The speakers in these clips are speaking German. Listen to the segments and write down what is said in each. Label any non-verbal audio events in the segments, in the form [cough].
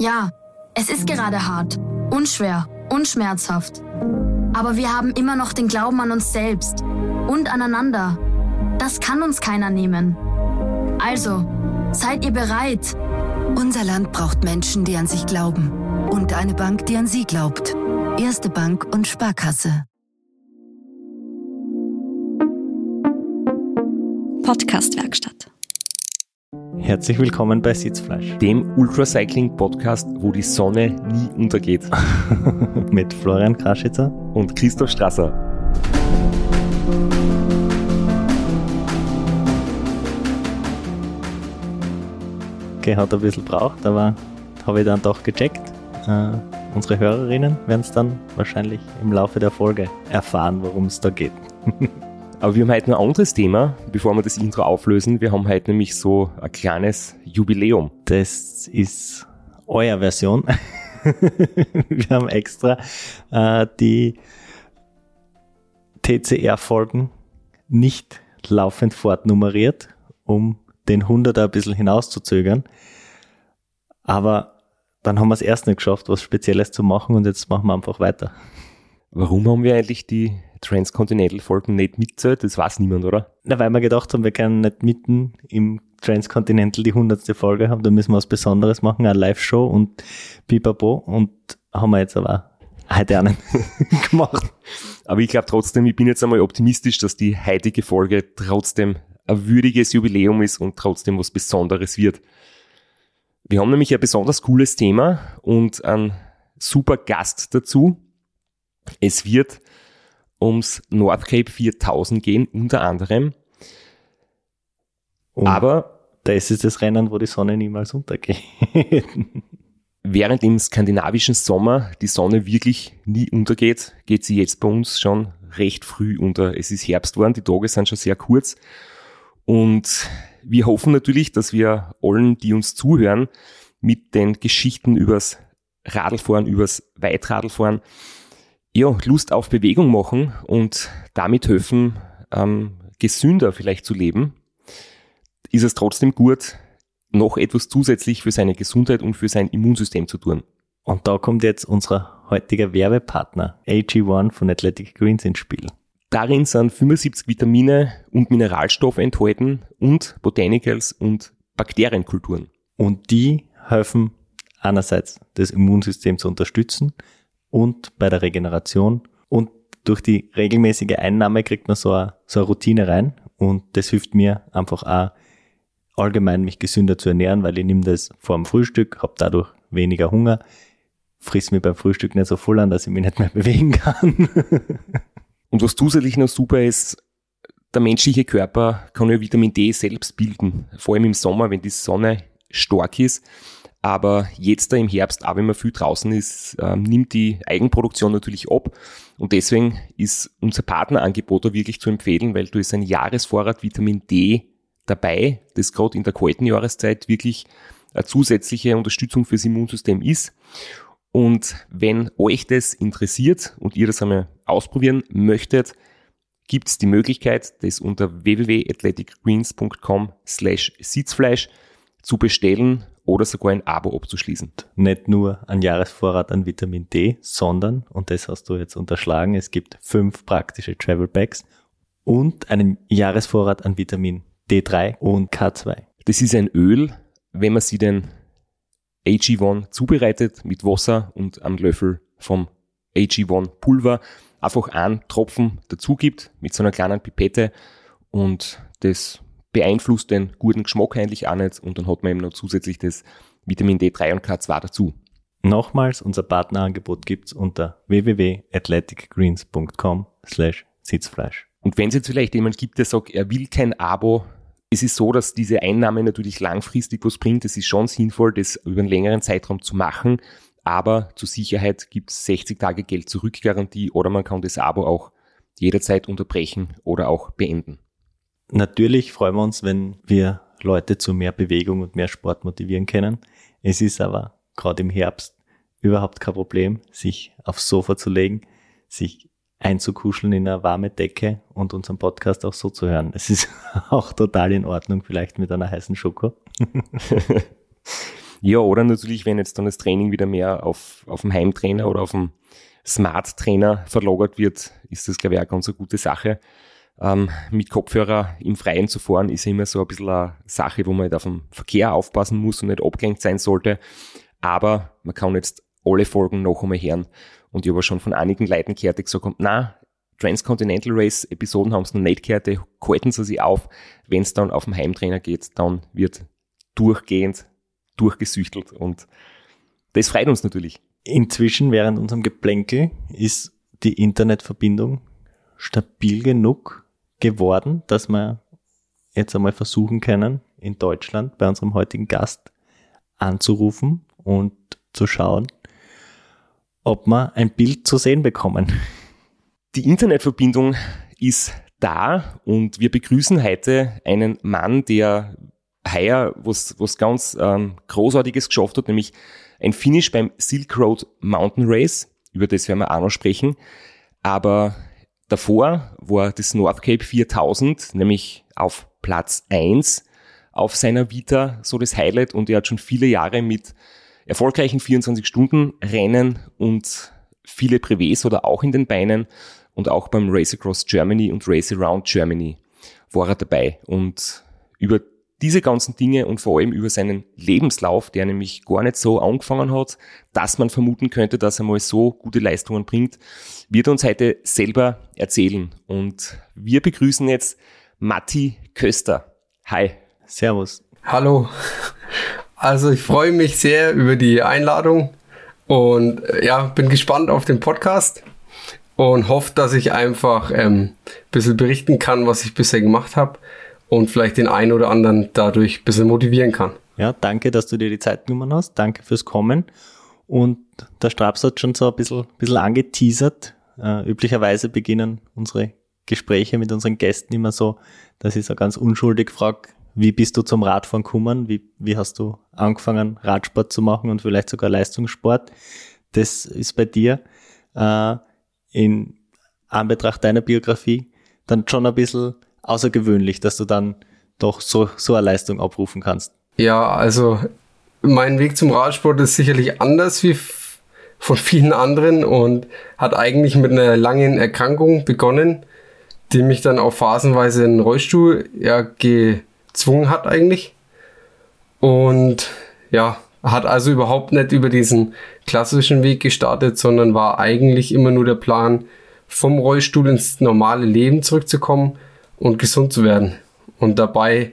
Ja, es ist gerade hart, unschwer, unschmerzhaft. Aber wir haben immer noch den Glauben an uns selbst und aneinander. Das kann uns keiner nehmen. Also, seid ihr bereit? Unser Land braucht Menschen, die an sich glauben. Und eine Bank, die an sie glaubt. Erste Bank und Sparkasse. Podcastwerkstatt. Herzlich willkommen bei Sitzfleisch. Dem Ultracycling-Podcast, wo die Sonne nie untergeht. [laughs] Mit Florian Kraschitzer und Christoph Strasser. Okay, hat ein bisschen braucht, aber habe ich dann doch gecheckt. Uh, unsere Hörerinnen werden es dann wahrscheinlich im Laufe der Folge erfahren, worum es da geht. [laughs] Aber wir haben heute ein anderes Thema, bevor wir das Intro auflösen. Wir haben heute nämlich so ein kleines Jubiläum. Das ist euer Version. [laughs] wir haben extra äh, die TCR-Folgen nicht laufend fortnummeriert, um den 100er ein bisschen hinauszuzögern. Aber dann haben wir es erst nicht geschafft, was Spezielles zu machen und jetzt machen wir einfach weiter. Warum haben wir eigentlich die Transcontinental-Folgen nicht mitzählt? Das weiß niemand, oder? Na, weil wir gedacht haben, wir können nicht mitten im Transcontinental die hundertste Folge haben, da müssen wir was Besonderes machen, eine Live-Show und pipapo und haben wir jetzt aber heute nicht [laughs] gemacht. Aber ich glaube trotzdem, ich bin jetzt einmal optimistisch, dass die heutige Folge trotzdem ein würdiges Jubiläum ist und trotzdem was Besonderes wird. Wir haben nämlich ein besonders cooles Thema und einen super Gast dazu. Es wird ums Nordcape 4000 gehen, unter anderem. Und Aber das ist das Rennen, wo die Sonne niemals untergeht. [laughs] Während im skandinavischen Sommer die Sonne wirklich nie untergeht, geht sie jetzt bei uns schon recht früh unter. Es ist Herbst geworden, die Tage sind schon sehr kurz. Und wir hoffen natürlich, dass wir allen, die uns zuhören, mit den Geschichten übers Radlfahren, übers Weitradlfahren, ja, Lust auf Bewegung machen und damit helfen, ähm, gesünder vielleicht zu leben, ist es trotzdem gut, noch etwas zusätzlich für seine Gesundheit und für sein Immunsystem zu tun. Und da kommt jetzt unser heutiger Werbepartner AG1 von Athletic Greens ins Spiel. Darin sind 75 Vitamine und Mineralstoffe enthalten und Botanicals und Bakterienkulturen. Und die helfen einerseits das Immunsystem zu unterstützen und bei der Regeneration. Und durch die regelmäßige Einnahme kriegt man so eine, so eine Routine rein. Und das hilft mir einfach auch allgemein mich gesünder zu ernähren, weil ich nehme das vor dem Frühstück, habe dadurch weniger Hunger, friss mir beim Frühstück nicht so voll an, dass ich mich nicht mehr [laughs] bewegen kann. Und was zusätzlich noch super ist, der menschliche Körper kann ja Vitamin D selbst bilden, vor allem im Sommer, wenn die Sonne stark ist. Aber jetzt da im Herbst, auch wenn man viel draußen ist, äh, nimmt die Eigenproduktion natürlich ab. Und deswegen ist unser Partnerangebot da wirklich zu empfehlen, weil du ist ein Jahresvorrat Vitamin D dabei, das gerade in der kalten Jahreszeit wirklich eine zusätzliche Unterstützung fürs Immunsystem ist. Und wenn euch das interessiert und ihr das einmal ausprobieren möchtet, gibt es die Möglichkeit, das unter www.athleticgreens.com slash Sitzfleisch zu bestellen oder sogar ein Abo abzuschließen. Nicht nur ein Jahresvorrat an Vitamin D, sondern, und das hast du jetzt unterschlagen, es gibt fünf praktische Travel Packs und einen Jahresvorrat an Vitamin D3 und K2. Das ist ein Öl, wenn man sie den AG1 zubereitet mit Wasser und einem Löffel vom AG1 Pulver einfach einen Tropfen dazu gibt mit so einer kleinen Pipette und das beeinflusst den guten Geschmack eigentlich auch nicht und dann hat man eben noch zusätzlich das Vitamin D3 und K2 dazu. Nochmals, unser Partnerangebot gibt's unter www.athleticgreens.com slash Sitzfleisch. Und wenn es jetzt vielleicht jemand gibt, der sagt, er will kein Abo, es ist so, dass diese Einnahme natürlich langfristig was bringt. Es ist schon sinnvoll, das über einen längeren Zeitraum zu machen. Aber zur Sicherheit gibt es 60 Tage Geld zurückgarantie oder man kann das Abo auch jederzeit unterbrechen oder auch beenden. Natürlich freuen wir uns, wenn wir Leute zu mehr Bewegung und mehr Sport motivieren können. Es ist aber gerade im Herbst überhaupt kein Problem, sich aufs Sofa zu legen, sich einzukuscheln in eine warme Decke und unseren Podcast auch so zu hören. Es ist [laughs] auch total in Ordnung, vielleicht mit einer heißen Schoko. [laughs] Ja, oder natürlich, wenn jetzt dann das Training wieder mehr auf, auf dem Heimtrainer oder auf dem Smart Trainer verlagert wird, ist das, glaube ich, auch ganz eine gute Sache. Ähm, mit Kopfhörer im Freien zu fahren, ist immer so ein bisschen eine Sache, wo man halt auf den Verkehr aufpassen muss und nicht abgelenkt sein sollte. Aber man kann jetzt alle Folgen noch einmal hören. Und ich habe schon von einigen Leuten gehört, die gesagt haben, na, Transcontinental Race Episoden haben es noch nicht gehört, halten sie sich auf. Wenn es dann auf den Heimtrainer geht, dann wird durchgehend durchgesüchtelt und das freut uns natürlich. Inzwischen während unserem Geplänkel ist die Internetverbindung stabil genug geworden, dass wir jetzt einmal versuchen können, in Deutschland bei unserem heutigen Gast anzurufen und zu schauen, ob wir ein Bild zu sehen bekommen. Die Internetverbindung ist da und wir begrüßen heute einen Mann, der heuer was, was ganz ähm, Großartiges geschafft hat, nämlich ein Finish beim Silk Road Mountain Race. Über das werden wir auch noch sprechen. Aber davor war das North Cape 4000, nämlich auf Platz 1 auf seiner Vita so das Highlight. Und er hat schon viele Jahre mit erfolgreichen 24 Stunden Rennen und viele Privés oder auch in den Beinen. Und auch beim Race Across Germany und Race Around Germany war er dabei. Und über diese ganzen Dinge und vor allem über seinen Lebenslauf, der nämlich gar nicht so angefangen hat, dass man vermuten könnte, dass er mal so gute Leistungen bringt, wird uns heute selber erzählen. Und wir begrüßen jetzt Matti Köster. Hi. Servus. Hallo. Also ich freue mich sehr über die Einladung und äh, ja, bin gespannt auf den Podcast und hoffe, dass ich einfach ähm, ein bisschen berichten kann, was ich bisher gemacht habe und vielleicht den einen oder anderen dadurch ein bisschen motivieren kann. Ja, danke, dass du dir die Zeit genommen hast. Danke fürs Kommen. Und der Straps hat schon so ein bisschen, bisschen angeteasert. Äh, üblicherweise beginnen unsere Gespräche mit unseren Gästen immer so, dass ich so ganz unschuldig frage, wie bist du zum Radfahren gekommen? Wie, wie hast du angefangen, Radsport zu machen und vielleicht sogar Leistungssport? Das ist bei dir äh, in Anbetracht deiner Biografie dann schon ein bisschen außergewöhnlich, dass du dann doch so, so eine Leistung abrufen kannst. Ja, also mein Weg zum Radsport ist sicherlich anders wie von vielen anderen und hat eigentlich mit einer langen Erkrankung begonnen, die mich dann auch phasenweise in den Rollstuhl ja, gezwungen hat eigentlich. Und ja, hat also überhaupt nicht über diesen klassischen Weg gestartet, sondern war eigentlich immer nur der Plan, vom Rollstuhl ins normale Leben zurückzukommen und gesund zu werden. Und dabei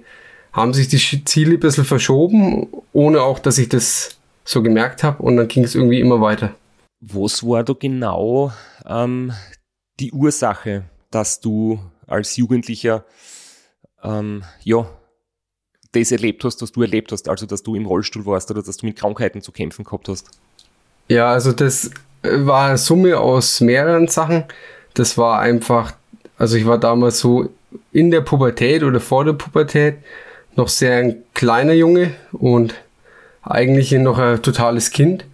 haben sich die Ziele ein bisschen verschoben, ohne auch, dass ich das so gemerkt habe. Und dann ging es irgendwie immer weiter. Was war da genau ähm, die Ursache, dass du als Jugendlicher ähm, ja, das erlebt hast, was du erlebt hast, also dass du im Rollstuhl warst oder dass du mit Krankheiten zu kämpfen gehabt hast? Ja, also das war eine Summe aus mehreren Sachen. Das war einfach, also ich war damals so in der Pubertät oder vor der Pubertät noch sehr ein kleiner Junge und eigentlich noch ein totales Kind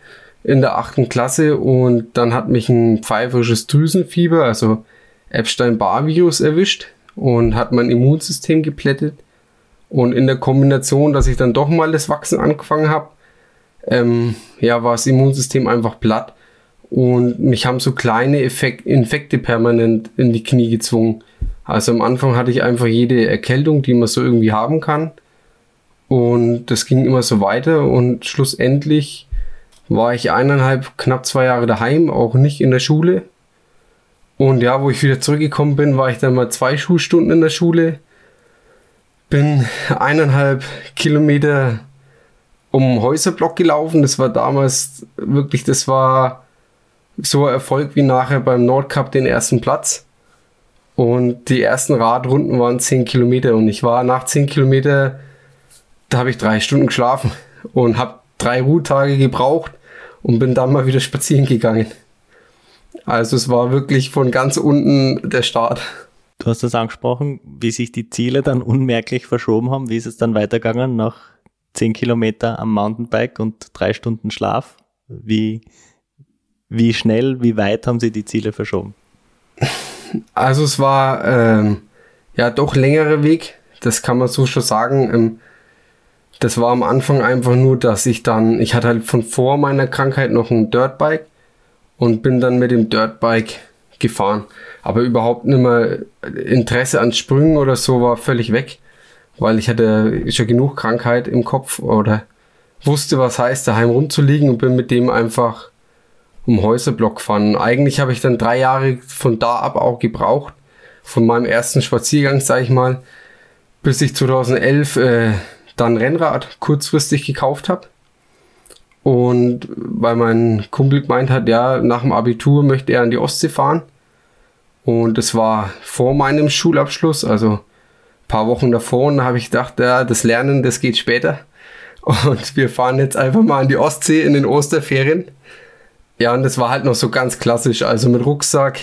in der achten Klasse und dann hat mich ein pfeiferisches Drüsenfieber, also Epstein-Barr-Virus erwischt und hat mein Immunsystem geplättet. Und in der Kombination, dass ich dann doch mal das Wachsen angefangen habe, ähm, ja, war das Immunsystem einfach platt und mich haben so kleine Effekt Infekte permanent in die Knie gezwungen. Also am Anfang hatte ich einfach jede Erkältung, die man so irgendwie haben kann. Und das ging immer so weiter und schlussendlich war ich eineinhalb, knapp zwei Jahre daheim, auch nicht in der Schule. Und ja, wo ich wieder zurückgekommen bin, war ich dann mal zwei Schulstunden in der Schule. Bin eineinhalb Kilometer um Häuserblock gelaufen. Das war damals wirklich, das war so ein Erfolg wie nachher beim Nordcup den ersten Platz. Und die ersten Radrunden waren 10 Kilometer und ich war nach 10 Kilometer, da habe ich drei Stunden geschlafen [laughs] und habe drei Ruhetage gebraucht und bin dann mal wieder spazieren gegangen. Also es war wirklich von ganz unten der Start. Du hast das angesprochen, wie sich die Ziele dann unmerklich verschoben haben. Wie ist es dann weitergegangen nach 10 Kilometer am Mountainbike und drei Stunden Schlaf? Wie, wie schnell, wie weit haben sie die Ziele verschoben? Also es war ähm, ja doch längerer Weg, das kann man so schon sagen. Ähm, Das war am Anfang einfach nur, dass ich dann, ich hatte halt von vor meiner Krankheit noch ein Dirtbike und bin dann mit dem Dirtbike gefahren. Aber überhaupt nicht mehr Interesse an Sprüngen oder so war völlig weg, weil ich hatte schon genug Krankheit im Kopf oder wusste, was heißt, daheim rumzuliegen und bin mit dem einfach um Häuserblock gefahren. Eigentlich habe ich dann drei Jahre von da ab auch gebraucht, von meinem ersten Spaziergang, sage ich mal, bis ich 2011 äh, dann Rennrad kurzfristig gekauft habe. Und weil mein Kumpel gemeint hat, ja, nach dem Abitur möchte er an die Ostsee fahren. Und es war vor meinem Schulabschluss, also paar Wochen davor. Und da habe ich gedacht, ja, das Lernen, das geht später. [laughs] Und wir fahren jetzt einfach mal an die Ostsee in den Osterferien. Ja, und das war halt noch so ganz klassisch. Also mit Rucksack,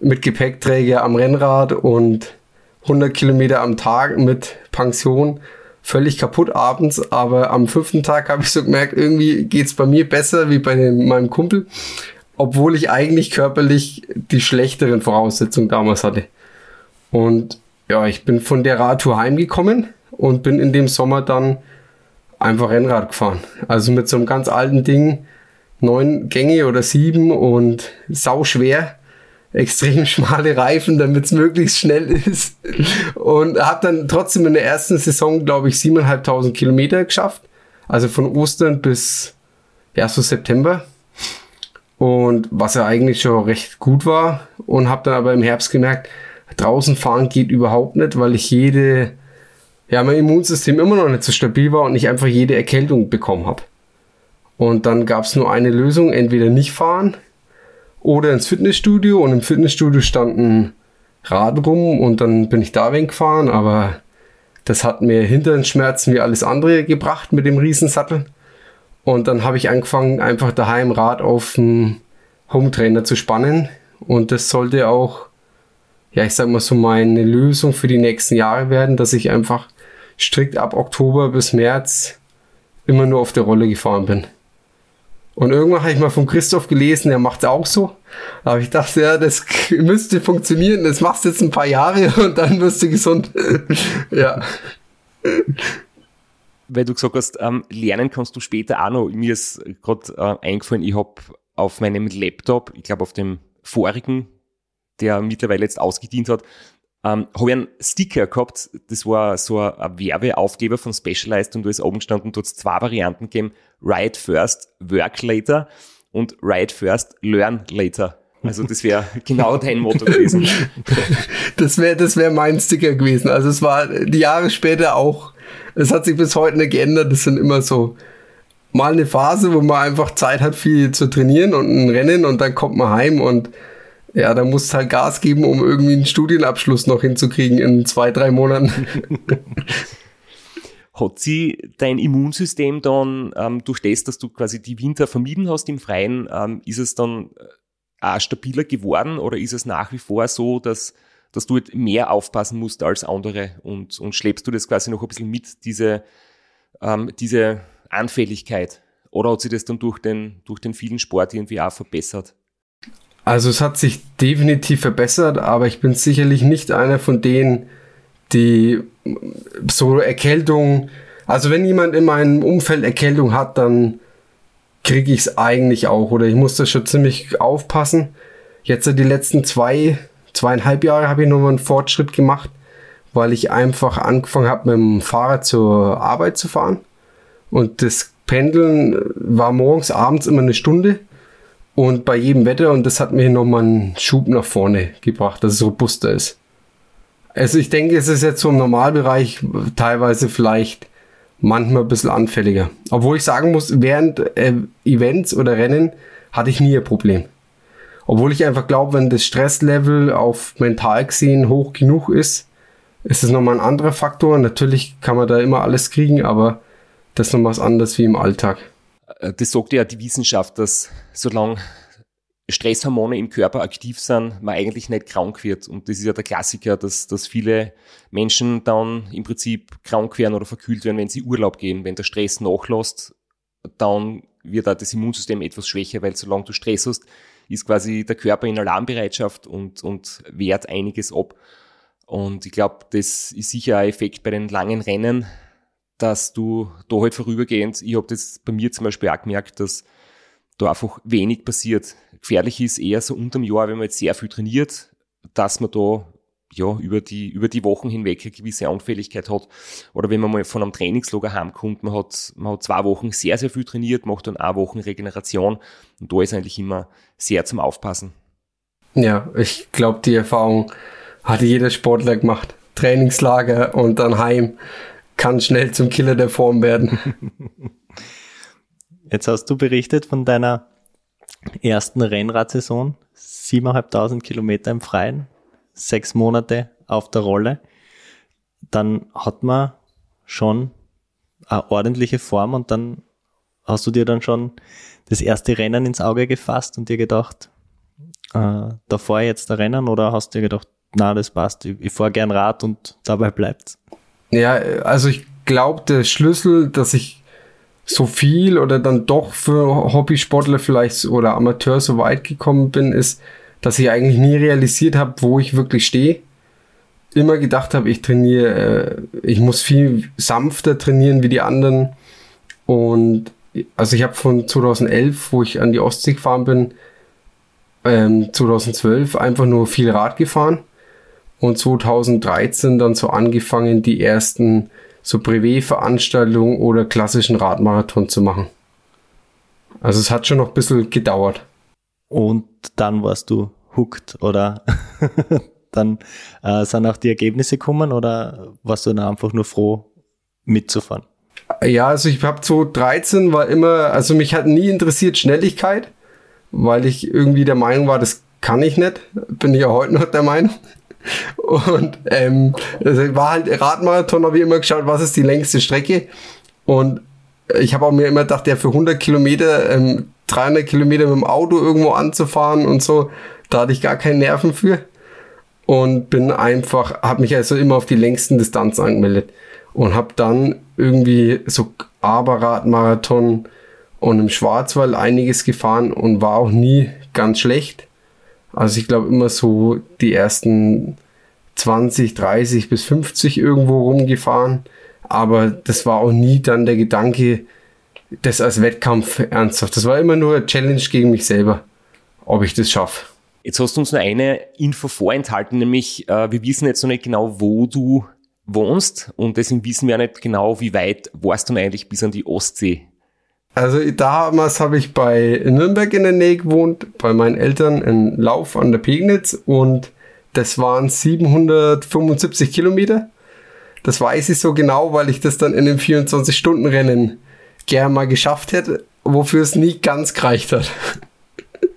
mit Gepäckträger am Rennrad und 100 Kilometer am Tag mit Pension völlig kaputt abends, aber am fünften Tag habe ich so gemerkt, irgendwie geht's bei mir besser wie bei dem, meinem Kumpel, obwohl ich eigentlich körperlich die schlechteren Voraussetzungen damals hatte. Und ja, ich bin von der Radtour heimgekommen und bin in dem Sommer dann einfach Rennrad gefahren. Also mit so einem ganz alten Ding, neun Gänge oder sieben und sau schwer extrem [laughs] schmale Reifen, damit es möglichst schnell ist. Und habe dann trotzdem in der ersten Saison, glaube ich, 7.500 Kilometer geschafft. Also von Ostern bis ja, so September. Und was ja eigentlich schon recht gut war. Und habe dann aber im Herbst gemerkt, draußen fahren geht überhaupt nicht, weil ich jede, ja, mein Immunsystem immer noch nicht so stabil war und ich einfach jede Erkältung bekommen habe. Und dann gab es nur eine Lösung, entweder nicht fahren oder ins Fitnessstudio und im Fitnessstudio stand ein Rad rum und dann bin ich da weggefahren, aber das hat mir Hinternschmerzen wie alles andere gebracht mit dem Riesensattel. Und dann habe ich angefangen, einfach daheim Rad auf dem Hometrainer zu spannen. Und das sollte auch, ja, ich sag mal so meine Lösung für die nächsten Jahre werden, dass ich einfach strikt ab Oktober bis März immer nur auf der Rolle gefahren bin. Und irgendwann habe ich mal von Christoph gelesen, der macht es auch so. Aber ich dachte, ja, das [laughs] müsste funktionieren. Das machst du jetzt ein paar Jahre [laughs] und dann wirst du gesund. [laughs] ja. Weil du gesagt hast, ähm, lernen kannst du später auch noch. Mir ist gerade äh, eingefallen, ich habe auf meinem Laptop, ich glaube auf dem vorigen, der mittlerweile jetzt ausgedient hat, ähm, habe ich einen Sticker gehabt, das war so ein, Werbeaufkleber von Specialized und da ist oben gestanden, dort zwei Varianten gegeben, Write First, Work Later und Write First, Learn Later. Also das wäre [laughs] genau dein Motto gewesen. das wäre das wär mein Sticker gewesen. Also es war die Jahre später auch, es hat sich bis heute nicht geändert, das sind immer so mal eine Phase, wo man einfach Zeit hat, viel zu trainieren und ein Rennen und dann kommt man heim und ja, da musst du halt Gas geben, um irgendwie einen Studienabschluss noch hinzukriegen in zwei, drei Monaten. [laughs] Hat sie dein Immunsystem dann ähm, durch das, dass du quasi die Winter vermieden hast im Freien, ähm, ist es dann äh, auch stabiler geworden oder ist es nach wie vor so, dass, dass du halt mehr aufpassen musst als andere und, und schleppst du das quasi noch ein bisschen mit, diese, ähm, diese Anfälligkeit? Oder hat sich das dann durch den, durch den vielen Sport irgendwie auch verbessert? Also es hat sich definitiv verbessert, aber ich bin sicherlich nicht einer von denen, die so Erkältung, also wenn jemand in meinem Umfeld Erkältung hat, dann kriege ich es eigentlich auch oder ich muss da schon ziemlich aufpassen. Jetzt die letzten zwei, zweieinhalb Jahre habe ich nochmal einen Fortschritt gemacht, weil ich einfach angefangen habe, mit dem Fahrrad zur Arbeit zu fahren. Und das Pendeln war morgens, abends immer eine Stunde und bei jedem Wetter und das hat mir nochmal einen Schub nach vorne gebracht, dass es robuster ist. Also ich denke, es ist jetzt so im Normalbereich teilweise vielleicht manchmal ein bisschen anfälliger. Obwohl ich sagen muss, während äh, Events oder Rennen hatte ich nie ein Problem. Obwohl ich einfach glaube, wenn das Stresslevel auf mental gesehen hoch genug ist, ist es nochmal ein anderer Faktor. Natürlich kann man da immer alles kriegen, aber das ist nochmal was anderes wie im Alltag. Äh, das sagt ja die Wissenschaft, dass solange Stresshormone im Körper aktiv sind, man eigentlich nicht krank wird. Und das ist ja der Klassiker, dass, dass viele Menschen dann im Prinzip krank werden oder verkühlt werden, wenn sie Urlaub gehen. Wenn der Stress nachlässt, dann wird auch das Immunsystem etwas schwächer, weil solange du Stress hast, ist quasi der Körper in Alarmbereitschaft und, und wehrt einiges ab. Und ich glaube, das ist sicher ein Effekt bei den langen Rennen, dass du da halt vorübergehend, ich habe das bei mir zum Beispiel auch gemerkt, dass da einfach wenig passiert. Gefährlich ist eher so unterm Jahr, wenn man jetzt sehr viel trainiert, dass man da ja, über die, über die Wochen hinweg eine gewisse Anfälligkeit hat. Oder wenn man mal von einem Trainingslager heimkommt, man hat, man hat zwei Wochen sehr, sehr viel trainiert, macht dann eine Woche Regeneration. Und da ist eigentlich immer sehr zum Aufpassen. Ja, ich glaube, die Erfahrung hat jeder Sportler gemacht. Trainingslager und dann heim kann schnell zum Killer der Form werden. [laughs] Jetzt hast du berichtet von deiner ersten Rennradsaison. 7.500 Kilometer im Freien, sechs Monate auf der Rolle. Dann hat man schon eine ordentliche Form und dann hast du dir dann schon das erste Rennen ins Auge gefasst und dir gedacht, äh, da fahre ich jetzt da Rennen oder hast du dir gedacht, na, das passt, ich, ich fahre gern Rad und dabei bleibt's? Ja, also ich glaube, der Schlüssel, dass ich so viel oder dann doch für Hobbysportler vielleicht oder Amateur so weit gekommen bin, ist, dass ich eigentlich nie realisiert habe, wo ich wirklich stehe. Immer gedacht habe, ich trainiere, äh, ich muss viel sanfter trainieren wie die anderen. Und also ich habe von 2011, wo ich an die Ostsee gefahren bin, ähm, 2012 einfach nur viel Rad gefahren und 2013 dann so angefangen, die ersten so Privé-Veranstaltungen oder klassischen Radmarathon zu machen. Also es hat schon noch ein bisschen gedauert. Und dann warst du hooked oder [laughs] dann äh, sind auch die Ergebnisse gekommen oder warst du dann einfach nur froh mitzufahren? Ja, also ich habe 2013 war immer, also mich hat nie interessiert Schnelligkeit, weil ich irgendwie der Meinung war, das kann ich nicht. Bin ich ja heute noch der Meinung. Und ähm, also war halt Radmarathon, habe ich immer geschaut, was ist die längste Strecke. Und ich habe auch mir immer gedacht, ja, für 100 Kilometer, ähm, 300 Kilometer mit dem Auto irgendwo anzufahren und so, da hatte ich gar keine Nerven für. Und bin einfach, habe mich also immer auf die längsten Distanzen angemeldet. Und habe dann irgendwie so Aberradmarathon und im Schwarzwald einiges gefahren und war auch nie ganz schlecht. Also ich glaube immer so die ersten 20, 30 bis 50 irgendwo rumgefahren. Aber das war auch nie dann der Gedanke, das als Wettkampf ernsthaft. Das war immer nur eine Challenge gegen mich selber, ob ich das schaffe. Jetzt hast du uns nur eine Info vorenthalten, nämlich äh, wir wissen jetzt noch nicht genau, wo du wohnst und deswegen wissen wir auch nicht genau, wie weit warst du eigentlich bis an die Ostsee also damals habe ich bei Nürnberg in der Nähe gewohnt, bei meinen Eltern in Lauf an der Pegnitz und das waren 775 Kilometer. Das weiß ich so genau, weil ich das dann in dem 24-Stunden-Rennen gern mal geschafft hätte, wofür es nie ganz gereicht hat.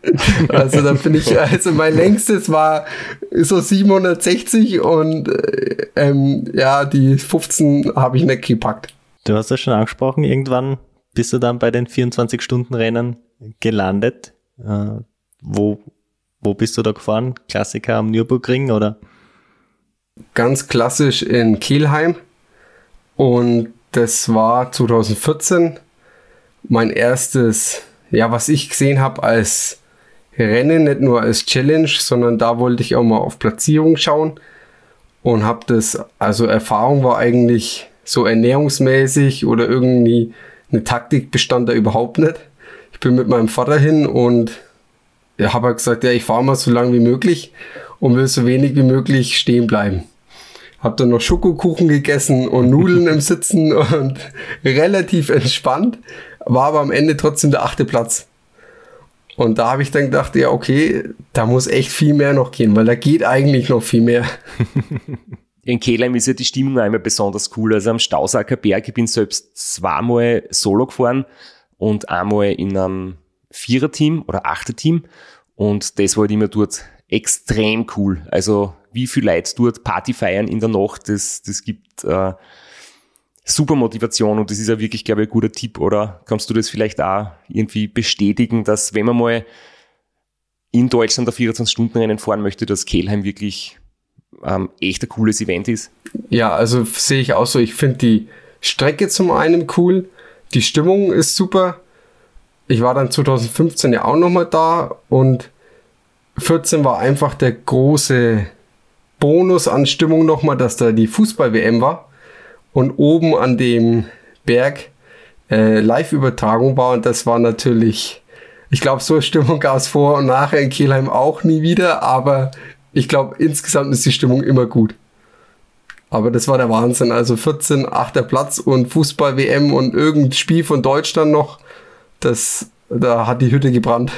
[laughs] also da bin ich, also mein längstes war so 760 und äh, ähm, ja, die 15 habe ich nicht gepackt. Du hast das schon angesprochen, irgendwann bist du dann bei den 24-Stunden-Rennen gelandet. Äh, wo, wo bist du da gefahren? Klassiker am Nürburgring oder? Ganz klassisch in Kielheim. Und das war 2014 mein erstes, ja, was ich gesehen habe als Rennen, nicht nur als Challenge, sondern da wollte ich auch mal auf Platzierung schauen und habe das, also Erfahrung war eigentlich so ernährungsmäßig oder irgendwie eine Taktik bestand da überhaupt nicht. Ich bin mit meinem Vater hin und er habe halt gesagt, ja, ich fahre mal so lang wie möglich und will so wenig wie möglich stehen bleiben. Hab dann noch Schokokuchen gegessen und Nudeln im Sitzen [laughs] und relativ entspannt, war aber am Ende trotzdem der achte Platz. Und da habe ich dann gedacht, ja, okay, da muss echt viel mehr noch gehen, weil da geht eigentlich noch viel mehr. [laughs] in Kelheim ist ja die Stimmung einmal besonders cool. Also am Stausacker Berg, ich bin selbst zweimal solo gefahren und einmal in einem Viererteam oder Achterteam. Und das war halt immer dort extrem cool. Also wie viel Leute dort Party feiern in der Nacht, das, das gibt äh, super Motivation und das ist ja wirklich, glaube ich, ein guter Tipp, oder? Kannst du das vielleicht auch irgendwie bestätigen, dass wenn man mal in Deutschland der 24-Stunden-Rennen fahren möchte, dass Kelheim wirklich ähm, echt ein cooles Event ist. Ja, also sehe ich auch so. Ich finde die Strecke zum einen cool, die Stimmung ist super. Ich war dann 2015 ja auch nochmal da und 14 war einfach der große Bonus an Stimmung nochmal, dass da die Fußball-WM war. und oben an dem Berg äh, Live-Übertragung war und das war natürlich, ich glaube, so Stimmung gab es vor und nachher in Kielheim auch nie wieder, aber ich glaube, insgesamt ist die Stimmung immer gut. Aber das war der Wahnsinn. Also 14, 8. Platz und Fußball-WM und irgendein Spiel von Deutschland noch. Das, da hat die Hütte gebrannt.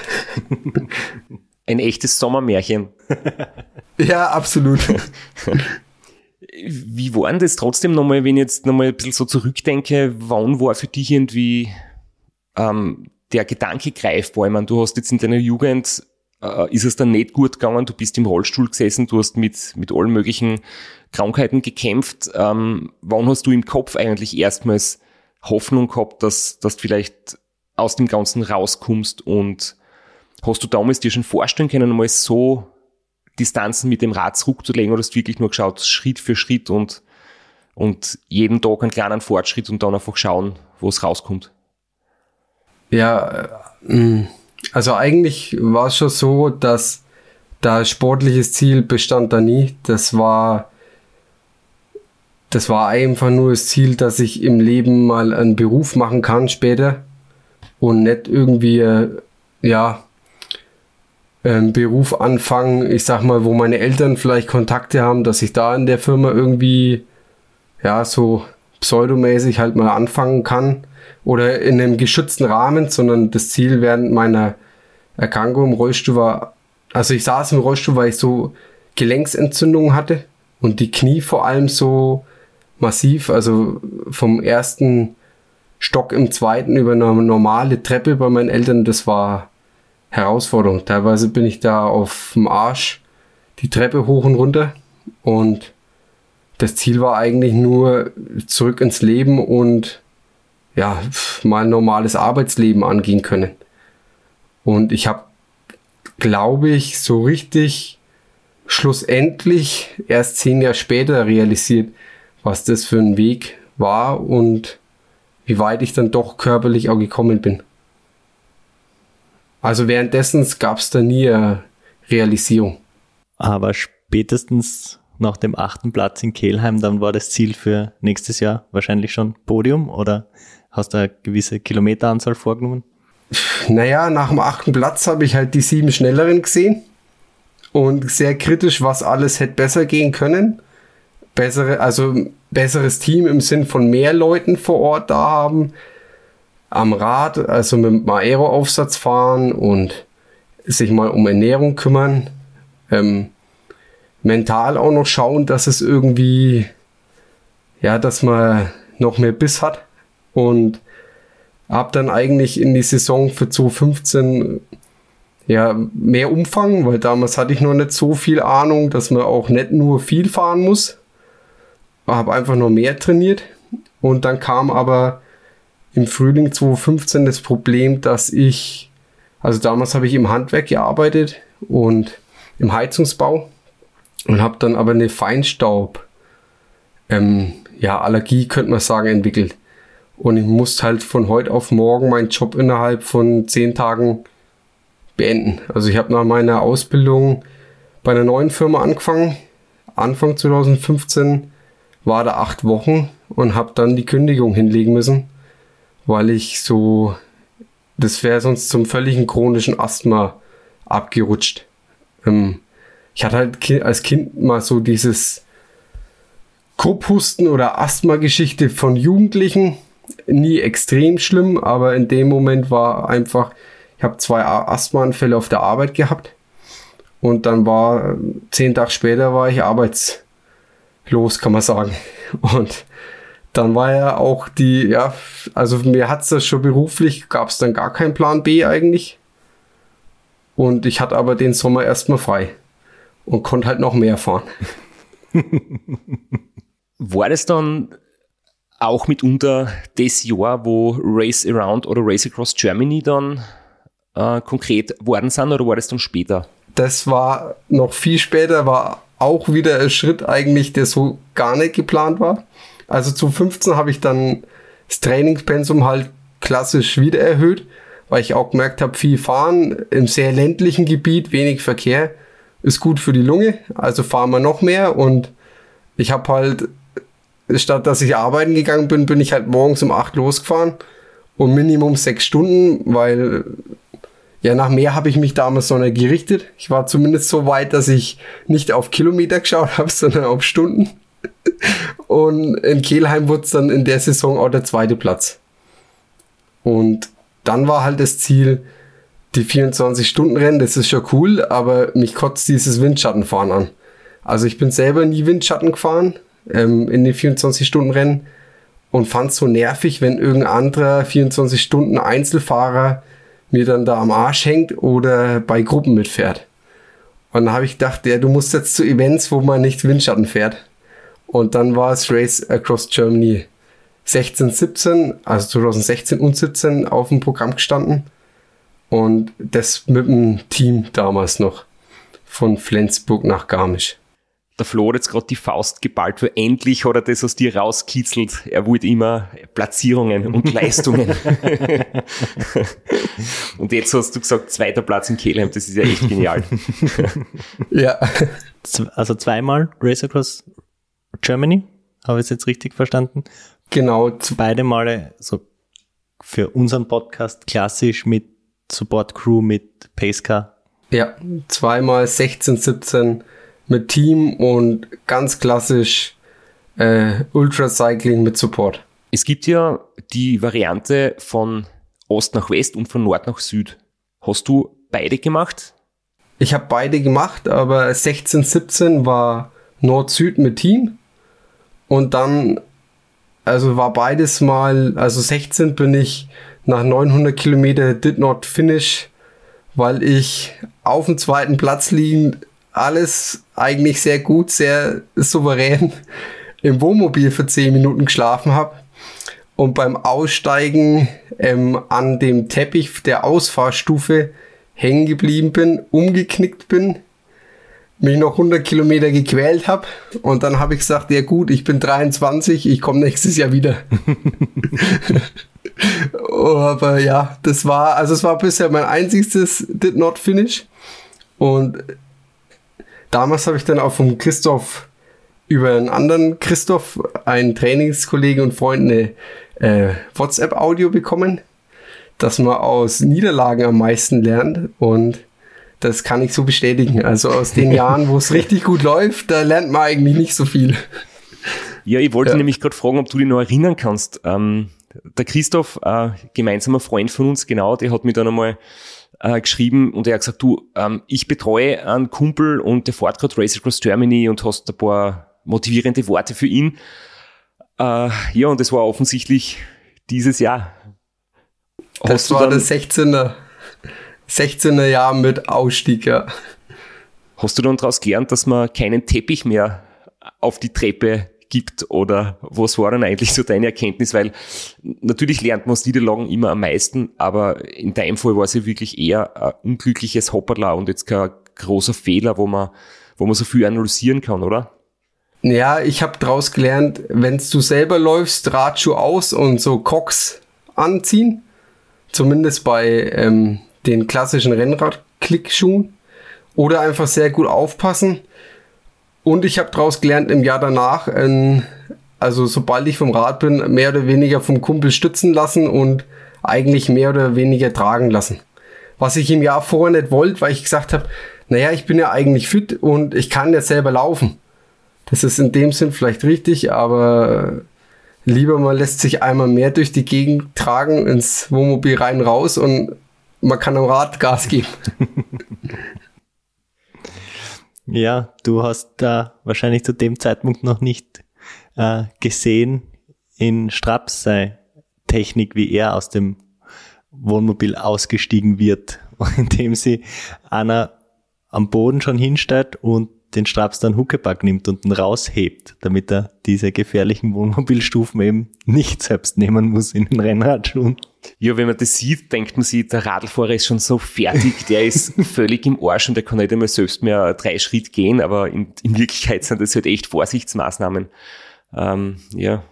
[laughs] Ein echtes Sommermärchen. [laughs] ja, absolut. [laughs] Wie war denn das trotzdem nochmal, wenn ich jetzt nochmal ein bisschen so zurückdenke, wann war für dich irgendwie ähm, der Gedanke greifbar? Ich meine, du hast jetzt in deiner Jugend, äh, ist es dann nicht gut gegangen, du bist im Rollstuhl gesessen, du hast mit, mit allen möglichen Krankheiten gekämpft. Ähm, wann hast du im Kopf eigentlich erstmals Hoffnung gehabt, dass, dass du vielleicht aus dem Ganzen rauskommst und hast du damals dir schon vorstellen können, mal so Distanzen mit dem Rad zurückzulegen oder hast du wirklich nur geschaut, Schritt für Schritt und, und jeden Tag einen kleinen Fortschritt und dann einfach schauen, wo es rauskommt? Ja, äh, also eigentlich war es schon so, dass da sportliches Ziel bestand da nie. Das war das war einfach nur das Ziel, dass ich im Leben mal einen Beruf machen kann später und nicht irgendwie, äh, ja, einen Beruf anfangen, ich sag mal, wo meine Eltern vielleicht Kontakte haben, dass ich da in der Firma irgendwie, ja, so pseudomäßig halt mal anfangen kann oder in einem geschützten Rahmen, sondern das Ziel während meiner Erkrankung im Rollstuhl war, also ich saß im Rollstuhl, weil ich so Gelenksentzündungen hatte und die Knie vor allem so massiv, also vom ersten Stock im zweiten über eine normale Treppe bei meinen Eltern, das war Herausforderung. Teilweise bin ich da auf dem Arsch die Treppe hoch und runter und das Ziel war eigentlich nur zurück ins Leben und ja, mal ein normales Arbeitsleben angehen können. Und ich habe, glaube ich, so richtig schlussendlich erst zehn Jahre später realisiert, was das für ein Weg war und wie weit ich dann doch körperlich auch gekommen bin. Also währenddessen gab es da nie eine Realisierung. Aber spätestens nach dem achten Platz in Kelheim, dann war das Ziel für nächstes Jahr wahrscheinlich schon Podium oder hast du eine gewisse Kilometeranzahl vorgenommen? Naja, nach dem achten Platz habe ich halt die sieben Schnelleren gesehen und sehr kritisch, was alles hätte besser gehen können. Bessere, also besseres Team im Sinn von mehr Leuten vor Ort da haben, am Rad, also mit dem Aero-Aufsatz fahren und sich mal um Ernährung kümmern, ähm, mental auch noch schauen, dass es irgendwie, ja, dass man noch mehr Biss hat. Und habe dann eigentlich in die Saison für 2015 ja mehr Umfang, weil damals hatte ich noch nicht so viel Ahnung, dass man auch nicht nur viel fahren muss, habe einfach nur mehr trainiert und dann kam aber im Frühling 2015 das Problem, dass ich, also damals habe ich im Handwerk gearbeitet und im Heizungsbau und habe dann aber eine Feinstaub, ähm, ja, Allergie könnte man sagen, entwickelt. Und ich musste halt von heute auf morgen meinen Job innerhalb von zehn Tagen beenden. Also ich habe nach meiner Ausbildung bei einer neuen Firma angefangen, Anfang 2015 war da acht Wochen und habe dann die Kündigung hinlegen müssen, weil ich so, das wäre sonst zum völligen chronischen Asthma abgerutscht. Ähm, ich hatte halt als Kind mal so dieses Kopfhusten oder Asthma-Geschichte von Jugendlichen. Nie extrem schlimm, aber in dem Moment war einfach, ich habe zwei Asthmaanfälle auf der Arbeit gehabt und dann war zehn Tage später war ich arbeits los, kann man sagen. [laughs] Und dann war ja auch die, ja, also mir hat es das schon beruflich, gab es dann gar keinen Plan B eigentlich. Und ich hatte aber den Sommer erstmal frei und konnte halt noch mehr fahren. [laughs] War das dann auch mitunter das Jahr, wo Race Around oder Race Across Germany dann äh, konkret worden sind oder war das dann später? Das war noch viel später, war auch wieder ein Schritt eigentlich, der so gar nicht geplant war. Also zu 15 habe ich dann das Trainingspensum halt klassisch wieder erhöht, weil ich auch gemerkt habe, viel fahren im sehr ländlichen Gebiet, wenig Verkehr, ist gut für die Lunge, also fahren wir noch mehr und ich habe halt statt dass ich arbeiten gegangen bin, bin ich halt morgens um acht losgefahren und Minimum sechs Stunden, weil ja, nach mehr habe ich mich damals noch nicht gerichtet. Ich war zumindest so weit, dass ich nicht auf Kilometer geschaut habe, [laughs] sondern auf Stunden. Und in Kelheim wurde es dann in der Saison auch der zweite Platz. Und dann war halt das Ziel, die 24-Stunden-Rennen, das ist schon cool, aber mich kotzt dieses Windschattenfahren an. Also ich bin selber nie Windschatten gefahren ähm, in den 24-Stunden-Rennen und fand es so nervig, wenn irgendein anderer 24-Stunden-Einzelfahrer mir dann da am Arsch hängt oder bei Gruppen mitfährt. Und dann habe ich gedacht, ja, du musst jetzt zu Events, wo man nicht Windschatten fährt. Und dann war es Race Across Germany 16, 17, also 2016 und 17 auf dem Programm gestanden. Und das mit dem Team damals noch von Flensburg nach Garmisch der Flo hat jetzt gerade die Faust geballt, weil endlich hat er das aus dir rauskitzelt. Er wollte immer Platzierungen und [laughs] Leistungen. und jetzt hast du gesagt, zweiter Platz in Kelheim, das ist ja echt genial. [laughs] ja. Also zweimal Race Across Germany, habe ich es jetzt richtig verstanden? Genau. Beide Male so für unseren Podcast klassisch mit Support Crew, mit Pacecar. Ja, zweimal 16, 17 mit Team und ganz klassisch äh, Ultracycling mit Support. Es gibt ja die Variante von Ost nach West und von Nord nach Süd. Hast du beide gemacht? Ich habe beide gemacht, aber 16, 17 war Nord-Süd mit Team und dann, also war beides mal, also 16 bin ich nach 900 Kilometer did not finish, weil ich auf dem zweiten Platz liegen alles eigentlich sehr gut, sehr souverän im Wohnmobil für 10 Minuten geschlafen habe und beim Aussteigen ähm, an dem Teppich der Ausfahrstufe hängen geblieben bin, umgeknickt bin, mich noch 100 Kilometer gequält habe und dann habe ich gesagt, ja gut, ich bin 23, ich komme nächstes Jahr wieder. [laughs] Aber ja, das war, also es war bisher mein einziges Did Not Finish. Und damals habe ich dann auch vom Christoph über einen anderen Christoph, einen Trainingskollegen und Freund, eine äh, WhatsApp-Audio bekommen, dass man aus Niederlagen am meisten lernt und das kann ich so bestätigen. Also aus den [laughs] Jahren, wo es richtig gut läuft, da lernt man eigentlich nicht so viel. Ja, ich wollte ja. nämlich gerade fragen, ob du dich noch erinnern kannst. Ähm, der Christoph, äh, gemeinsamer Freund von uns, genau, der hat mir dann einmal äh, geschrieben und er hat gesagt, du, ähm, ich betreue einen Kumpel und der fährt gerade Race Across Germany und hast ein paar motivierende Worte für ihn. Äh, ja, und das war offensichtlich dieses Jahr. Hast das war das 16er, 16er Jahr mit Ausstieg, ja. Hast du dann daraus gelernt, dass man keinen Teppich mehr auf die Treppe gibt oder was war dann eigentlich so deine Erkenntnis? Weil natürlich lernt man aus Niederlagen immer am meisten, aber in deinem Fall war es ja wirklich eher ein unglückliches Hopperla und jetzt kein großer Fehler, wo man, wo man so viel analysieren kann, oder? Ja, ich habe daraus gelernt, wenn du selber läufst, Radschuh aus und so Cox anziehen. Zumindest bei ähm, den klassischen Rennrad-Klickschuhen. Oder einfach sehr gut aufpassen und ich habe daraus gelernt im Jahr danach, ähm, also sobald ich vom Rad bin, mehr oder weniger vom Kumpel stützen lassen und eigentlich mehr oder weniger tragen lassen. Was ich im Jahr vorher nicht wollte, weil ich gesagt habe, naja, ich bin ja eigentlich fit und ich kann ja selber laufen. Das ist in dem Sinn vielleicht richtig, aber lieber man lässt sich einmal mehr durch die Gegend tragen, ins Wohnmobil rein raus und man kann am Rad Gas geben. [laughs] Ja, du hast da wahrscheinlich zu dem Zeitpunkt noch nicht äh, gesehen in Straps sei Technik, wie er aus dem Wohnmobil ausgestiegen wird, [laughs] indem sie einer am Boden schon hinstellt und den Straps dann Huckepack nimmt und ihn raushebt, damit er diese gefährlichen Wohnmobilstufen eben nicht selbst nehmen muss in den Rennradschuhen. Ja, wenn man das sieht, denkt man sich, der Radlfahrer ist schon so fertig, der ist [laughs] völlig im Arsch und der kann nicht einmal selbst mehr drei Schritt gehen, aber in, in Wirklichkeit sind das halt echt Vorsichtsmaßnahmen. Ähm, ja.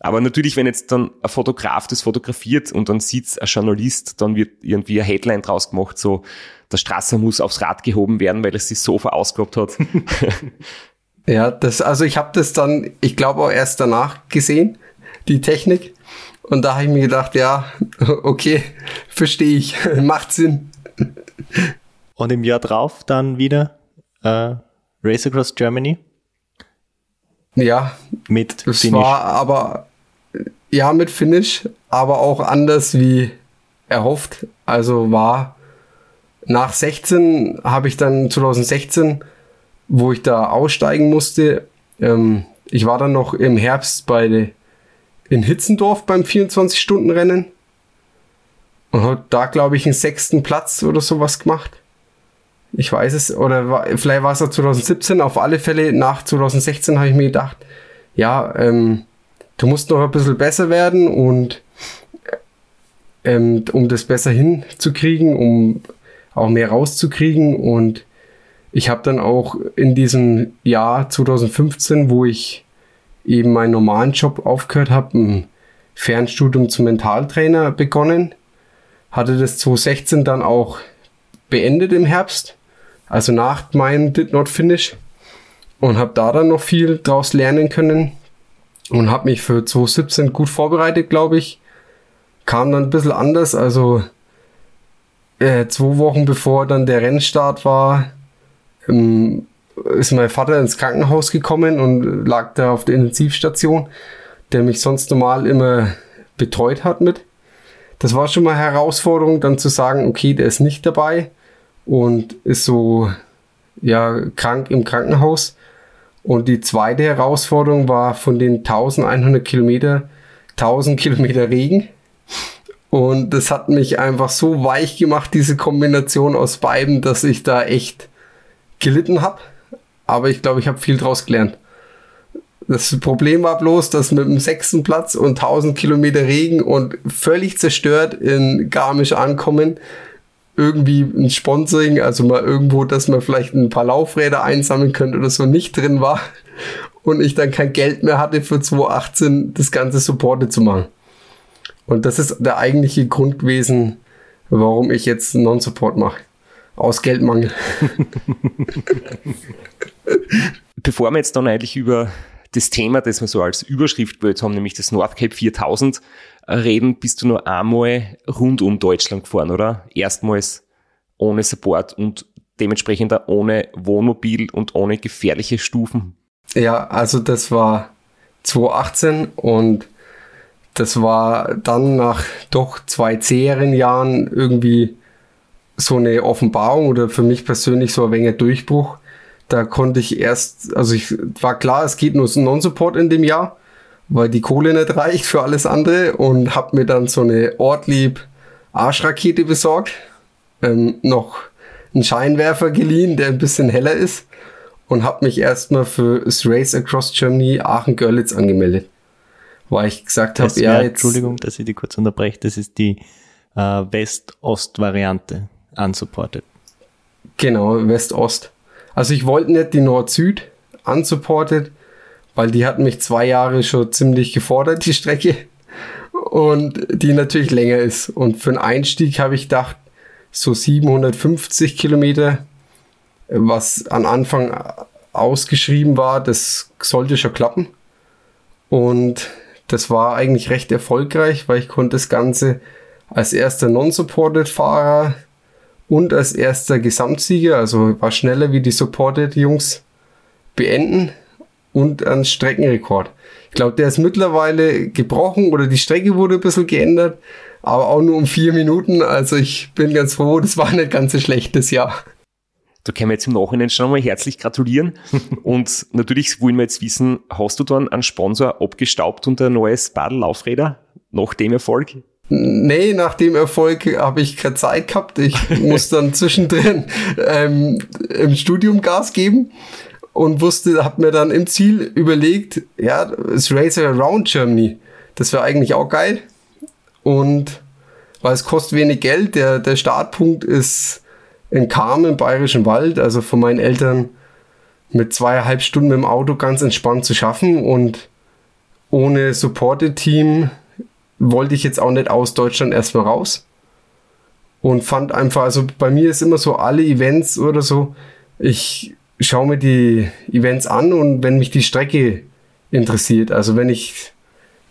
Aber natürlich, wenn jetzt dann ein Fotograf das fotografiert und dann sieht ein Journalist, dann wird irgendwie eine Headline draus gemacht, so, der Strasser muss aufs Rad gehoben werden, weil es sich so verausgabt hat. [laughs] Ja, das, also ich habe das dann, ich glaube auch erst danach gesehen, die Technik. Und da habe ich mir gedacht, ja, [laughs] okay, verstehe ich, [laughs] macht Sinn. Und im Jahr drauf dann wieder äh, Race Across Germany. Ja, mit das Finish. war aber ja mit Finish, aber auch anders wie erhofft. Also war nach 16 habe ich dann 2016, wo ich da aussteigen musste, ähm, ich war dann noch im Herbst bei in Hitzendorf beim 24-Stunden-Rennen und habe da, glaube ich, einen sechsten Platz oder sowas gemacht. Ich weiß es, oder war, vielleicht war es ja 2017, auf alle Fälle nach 2016 habe ich mir gedacht, ja, ähm, du musst noch ein bisschen besser werden und ähm, um das besser hinzukriegen, um auch mehr rauszukriegen. Und ich habe dann auch in diesem Jahr 2015, wo ich eben meinen normalen Job aufgehört habe, ein Fernstudium zum Mentaltrainer begonnen. Hatte das 2016 dann auch beendet im Herbst, also nach meinem Did Not Finish. Und habe da dann noch viel draus lernen können und habe mich für 2017 gut vorbereitet, glaube ich. Kam dann ein bisschen anders, also äh, zwei Wochen bevor dann der Rennstart war, ähm, ist mein Vater ins Krankenhaus gekommen und lag da auf der Intensivstation, der mich sonst normal immer betreut hat mit. Das war schon mal Herausforderung, dann zu sagen, okay, der ist nicht dabei und ist so ja krank im Krankenhaus. Und die zweite Herausforderung war von den 1100 Kilometer 1000 Kilometer Regen. Und das hat mich einfach so weich gemacht, diese Kombination aus beiden, dass ich da echt gelitten habe. Aber ich glaube, ich habe viel draus gelernt. Das Problem war bloß, dass mit dem sechsten Platz und 1000 Kilometer Regen und völlig zerstört in Garmisch ankommen, irgendwie ein Sponsoring, also mal irgendwo, dass man vielleicht ein paar Laufräder einsammeln könnte oder so, nicht drin war [laughs] und ich dann kein Geld mehr hatte für 2018 das ganze Supporte zu machen. Und das ist der eigentliche Grund gewesen, warum ich jetzt Non-Support mache. Aus Geldmangel. [laughs] Bevor wir jetzt dann eigentlich über das Thema, das wir so als Überschrift gewählt haben, nämlich das Nordcape 4000, reden, bist du nur einmal rund um Deutschland gefahren, oder? Erstmals ohne Support und dementsprechend auch ohne Wohnmobil und ohne gefährliche Stufen. Ja, also das war 2018 und das war dann nach doch zwei zäheren Jahren irgendwie so eine Offenbarung oder für mich persönlich so ein wenig Durchbruch. Da konnte ich erst, also ich war klar, es geht nur Non-Support in dem Jahr, weil die Kohle nicht reicht für alles andere und habe mir dann so eine Ortlieb Arschrakete besorgt, ähm, noch einen Scheinwerfer geliehen, der ein bisschen heller ist und habe mich erstmal für das Race Across Germany Aachen-Görlitz angemeldet weil ich gesagt habe, ja, jetzt. Entschuldigung, dass ich die kurz unterbreche, das ist die äh, West-Ost-Variante unsupported. Genau, West-Ost. Also ich wollte nicht die Nord-Süd unsupported, weil die hat mich zwei Jahre schon ziemlich gefordert, die Strecke. Und die natürlich länger ist. Und für einen Einstieg habe ich gedacht, so 750 Kilometer, was am Anfang ausgeschrieben war, das sollte schon klappen. Und das war eigentlich recht erfolgreich, weil ich konnte das Ganze als erster Non-Supported-Fahrer und als erster Gesamtsieger, also war schneller wie die Supported-Jungs, beenden und einen Streckenrekord. Ich glaube, der ist mittlerweile gebrochen oder die Strecke wurde ein bisschen geändert, aber auch nur um vier Minuten. Also ich bin ganz froh, das war nicht ganz so schlechtes Jahr. Da können wir jetzt im Nachhinein schon einmal herzlich gratulieren. [laughs] und natürlich wollen wir jetzt wissen, hast du dann einen Sponsor abgestaubt und ein neues Badellaufräder nach dem Erfolg? Nee, nach dem Erfolg habe ich keine Zeit gehabt. Ich [laughs] muss dann zwischendrin ähm, im Studium Gas geben und wusste, habe mir dann im Ziel überlegt, ja, das Racer Around Germany, das wäre eigentlich auch geil. Und weil es kostet wenig Geld, der, der Startpunkt ist in Kam im Bayerischen Wald, also von meinen Eltern mit zweieinhalb Stunden dem Auto ganz entspannt zu schaffen und ohne Supported-Team wollte ich jetzt auch nicht aus Deutschland erstmal raus und fand einfach, also bei mir ist immer so alle Events oder so, ich schaue mir die Events an und wenn mich die Strecke interessiert, also wenn ich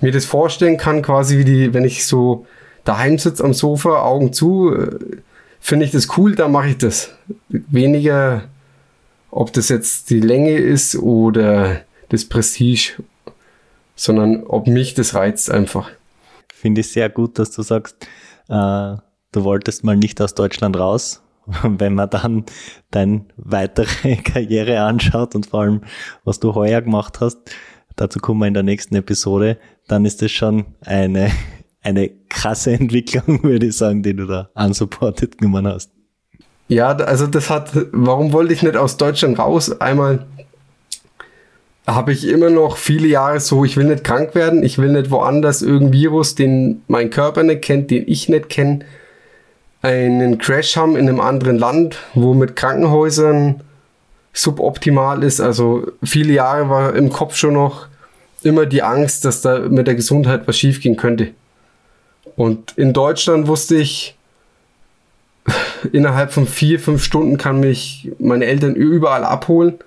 mir das vorstellen kann, quasi wie die, wenn ich so daheim sitze am Sofa, Augen zu, äh, finde ich das cool, dann mache ich das. Weniger, ob das jetzt die Länge ist oder das Prestige, sondern ob mich das reizt einfach. Finde ich sehr gut, dass du sagst, äh, du wolltest mal nicht aus Deutschland raus. [laughs] Wenn man dann deine weitere [laughs] Karriere anschaut und vor allem, was du heuer gemacht hast, dazu kommen wir in der nächsten Episode, dann ist das schon eine, [laughs] eine krasse Entwicklung, würde ich sagen, die du da unsupported genommen hast. Ja, also das hat, warum wollte ich nicht aus Deutschland raus? Einmal habe ich immer noch viele Jahre so, ich will nicht krank werden, ich will nicht woanders irgendein Virus, den mein Körper nicht kennt, den ich nicht kenne, einen Crash haben in einem anderen Land, wo mit Krankenhäusern suboptimal ist. Also viele Jahre war im Kopf schon noch immer die Angst, dass da mit der Gesundheit was schiefgehen könnte. Und in Deutschland wusste ich, [laughs] innerhalb von vier, fünf Stunden kann mich meine Eltern überall abholen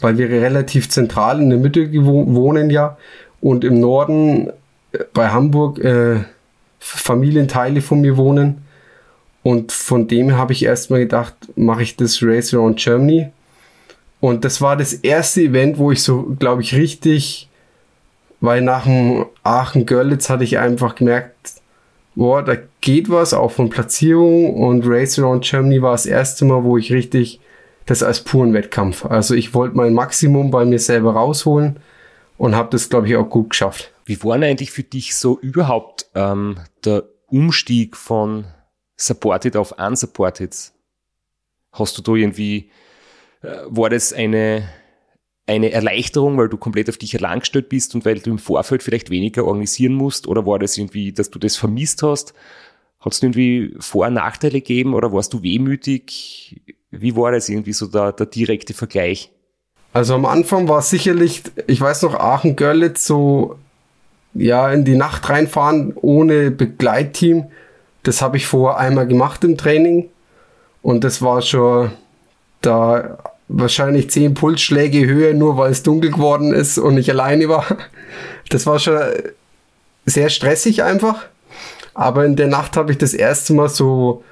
weil wir relativ zentral in der Mitte wohnen ja und im Norden äh, bei Hamburg äh, Familienteile von mir wohnen. Und von dem habe ich erstmal gedacht, mache ich das Race Around Germany. Und das war das erste Event, wo ich so, glaube ich, richtig, weil nach dem Aachen-Görlitz hatte ich einfach gemerkt, boah, da geht was, auch von Platzierung. Und Race Around Germany war das erste Mal, wo ich richtig das als puren Wettkampf. Also ich wollte mein Maximum bei mir selber rausholen und habe das, glaube ich, auch gut geschafft. Wie war denn eigentlich für dich so überhaupt ähm, der Umstieg von Supported auf Unsupported? Hast du da irgendwie, äh, war das eine, eine Erleichterung, weil du komplett auf dich allein gestellt bist und weil du im Vorfeld vielleicht weniger organisieren musst? Oder war das irgendwie, dass du das vermisst hast? Hat es irgendwie Vor- und Nachteile gegeben oder warst du wehmütig? Wie war das irgendwie so der, der direkte Vergleich? Also am Anfang war sicherlich, ich weiß noch, Aachen-Görlitz so, ja, in die Nacht reinfahren ohne Begleitteam. Das habe ich vorher einmal gemacht im Training. Und das war schon da wahrscheinlich zehn Pulsschläge Höhe, nur weil es dunkel geworden ist und ich alleine war. Das war schon sehr stressig einfach. Aber in der Nacht habe ich das erste Mal so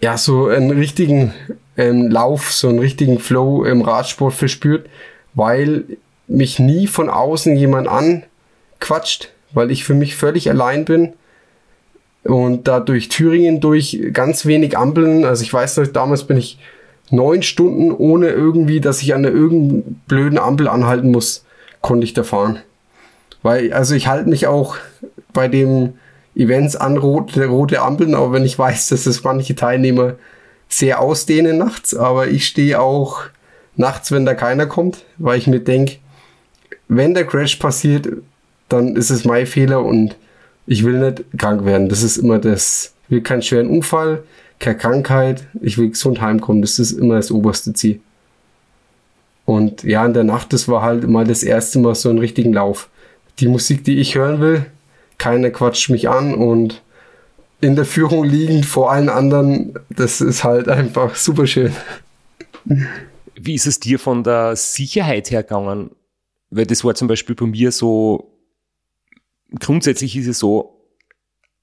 ja, so einen richtigen ähm, Lauf, so einen richtigen Flow im Radsport verspürt, weil mich nie von außen jemand anquatscht, weil ich für mich völlig allein bin und da durch Thüringen durch ganz wenig Ampeln, also ich weiß noch, damals bin ich neun Stunden ohne irgendwie, dass ich an einer irgendeinen blöden Ampel anhalten muss, konnte ich da fahren. Weil, also ich halte mich auch bei dem Events an rote, rote Ampeln, aber wenn ich weiß, dass es manche Teilnehmer sehr ausdehnen nachts, aber ich stehe auch nachts, wenn da keiner kommt, weil ich mir denke, wenn der Crash passiert, dann ist es mein Fehler und ich will nicht krank werden. Das ist immer das. Ich will keinen schweren Unfall, keine Krankheit, ich will gesund heimkommen. Das ist immer das oberste Ziel. Und ja, in der Nacht, das war halt mal das erste Mal so einen richtigen Lauf. Die Musik, die ich hören will, keiner quatscht mich an und in der Führung liegend vor allen anderen, das ist halt einfach super schön. Wie ist es dir von der Sicherheit hergegangen? Weil das war zum Beispiel bei mir so, grundsätzlich ist es so,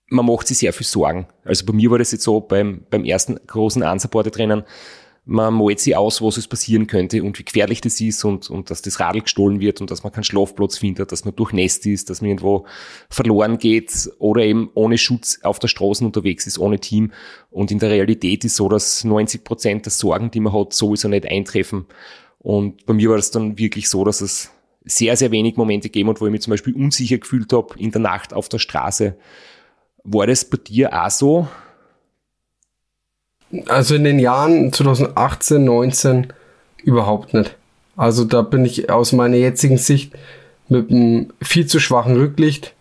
man macht sich sehr viel Sorgen. Also bei mir war das jetzt so beim, beim ersten großen Unsupported-Rennen, man malt sich aus, was es passieren könnte und wie gefährlich das ist und, und dass das Radl gestohlen wird und dass man keinen Schlafplatz findet, dass man durchnässt ist, dass man irgendwo verloren geht oder eben ohne Schutz auf der Straße unterwegs ist, ohne Team. Und in der Realität ist so, dass 90 Prozent der Sorgen, die man hat, sowieso nicht eintreffen. Und bei mir war es dann wirklich so, dass es sehr, sehr wenig Momente gegeben hat, wo ich mich zum Beispiel unsicher gefühlt habe in der Nacht auf der Straße. War das bei dir auch so? Also in den Jahren 2018, 19 überhaupt nicht. Also da bin ich aus meiner jetzigen Sicht mit einem viel zu schwachen Rücklicht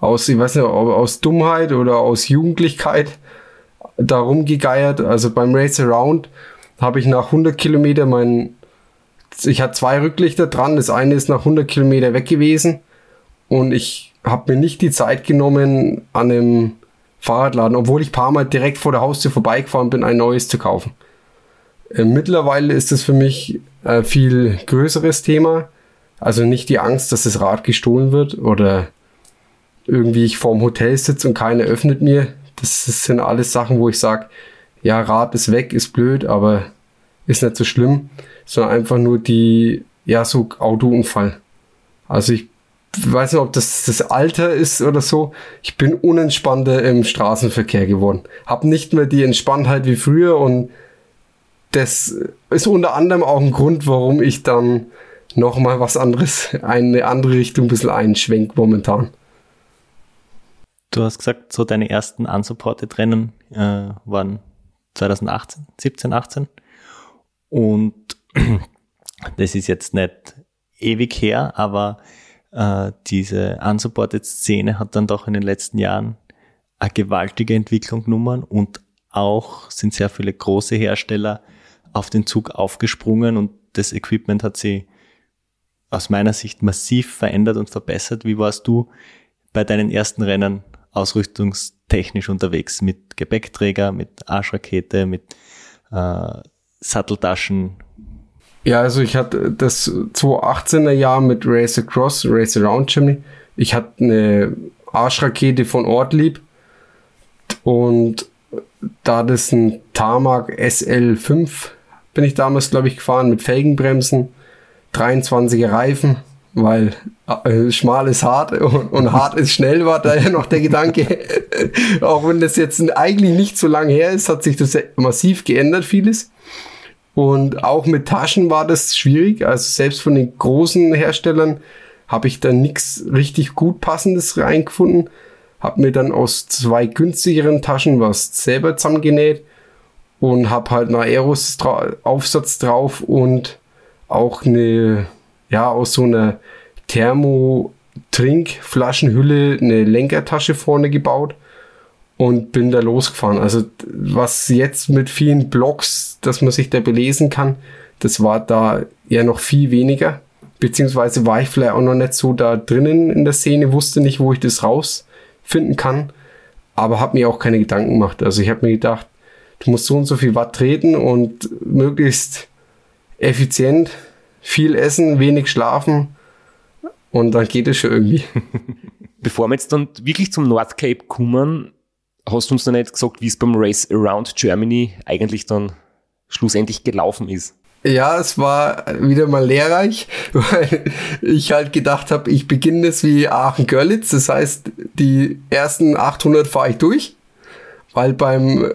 aus, ich weiß nicht, aus Dummheit oder aus Jugendlichkeit darum gegeiert. Also beim Race Around habe ich nach 100 Kilometer mein, ich hatte zwei Rücklichter dran. Das eine ist nach 100 Kilometer weg gewesen und ich habe mir nicht die Zeit genommen, an einem Fahrradladen, obwohl ich paar Mal direkt vor der Haustür vorbeigefahren bin, ein neues zu kaufen. Äh, mittlerweile ist es für mich ein viel größeres Thema. Also nicht die Angst, dass das Rad gestohlen wird oder irgendwie ich vorm Hotel sitze und keiner öffnet mir. Das, das sind alles Sachen, wo ich sage, ja, Rad ist weg, ist blöd, aber ist nicht so schlimm, sondern einfach nur die, ja, so Autounfall. Also ich weiß nicht, ob das das Alter ist oder so. Ich bin unentspannter im Straßenverkehr geworden. Hab nicht mehr die Entspanntheit wie früher und das ist unter anderem auch ein Grund, warum ich dann nochmal was anderes, eine andere Richtung ein bisschen einschwenk momentan. Du hast gesagt, so deine ersten unsupported Rennen äh, waren 2018, 17, 18. Und [clears throat] das ist jetzt nicht ewig her, aber äh, diese unsupported Szene hat dann doch in den letzten Jahren eine gewaltige Entwicklung genommen und auch sind sehr viele große Hersteller auf den Zug aufgesprungen und das Equipment hat sich aus meiner Sicht massiv verändert und verbessert. Wie warst du bei deinen ersten Rennen ausrüstungstechnisch unterwegs? Mit Gepäckträger, mit Arschrakete, mit äh, Satteltaschen? Ja, also ich hatte das 2018er Jahr mit Race Across, Race Around Germany. Ich hatte eine Arschrakete von Ortlieb und da das ein Tarmac SL5 bin ich damals, glaube ich, gefahren mit Felgenbremsen, 23er Reifen, weil äh, schmal ist hart und, und hart ist schnell, war da ja noch der Gedanke. [laughs] Auch wenn das jetzt eigentlich nicht so lange her ist, hat sich das massiv geändert, vieles. Und auch mit Taschen war das schwierig. Also selbst von den großen Herstellern habe ich da nichts richtig gut passendes reingefunden. Habe mir dann aus zwei günstigeren Taschen was selber zusammengenäht und habe halt einen Aeros Aufsatz drauf und auch eine, ja, aus so einer Thermo-Trinkflaschenhülle eine Lenkertasche vorne gebaut und bin da losgefahren. Also was jetzt mit vielen Blogs, dass man sich da belesen kann, das war da ja noch viel weniger. Beziehungsweise war ich vielleicht auch noch nicht so da drinnen in der Szene, wusste nicht, wo ich das rausfinden kann, aber habe mir auch keine Gedanken gemacht. Also ich habe mir gedacht, du musst so und so viel Watt treten und möglichst effizient, viel essen, wenig schlafen und dann geht es schon irgendwie. [laughs] Bevor wir jetzt dann wirklich zum North Cape kommen, hast du uns noch nicht gesagt, wie es beim Race Around Germany eigentlich dann schlussendlich gelaufen ist. Ja, es war wieder mal lehrreich, [laughs] weil ich halt gedacht habe, ich beginne es wie Aachen-Görlitz. Das heißt, die ersten 800 fahre ich durch, weil beim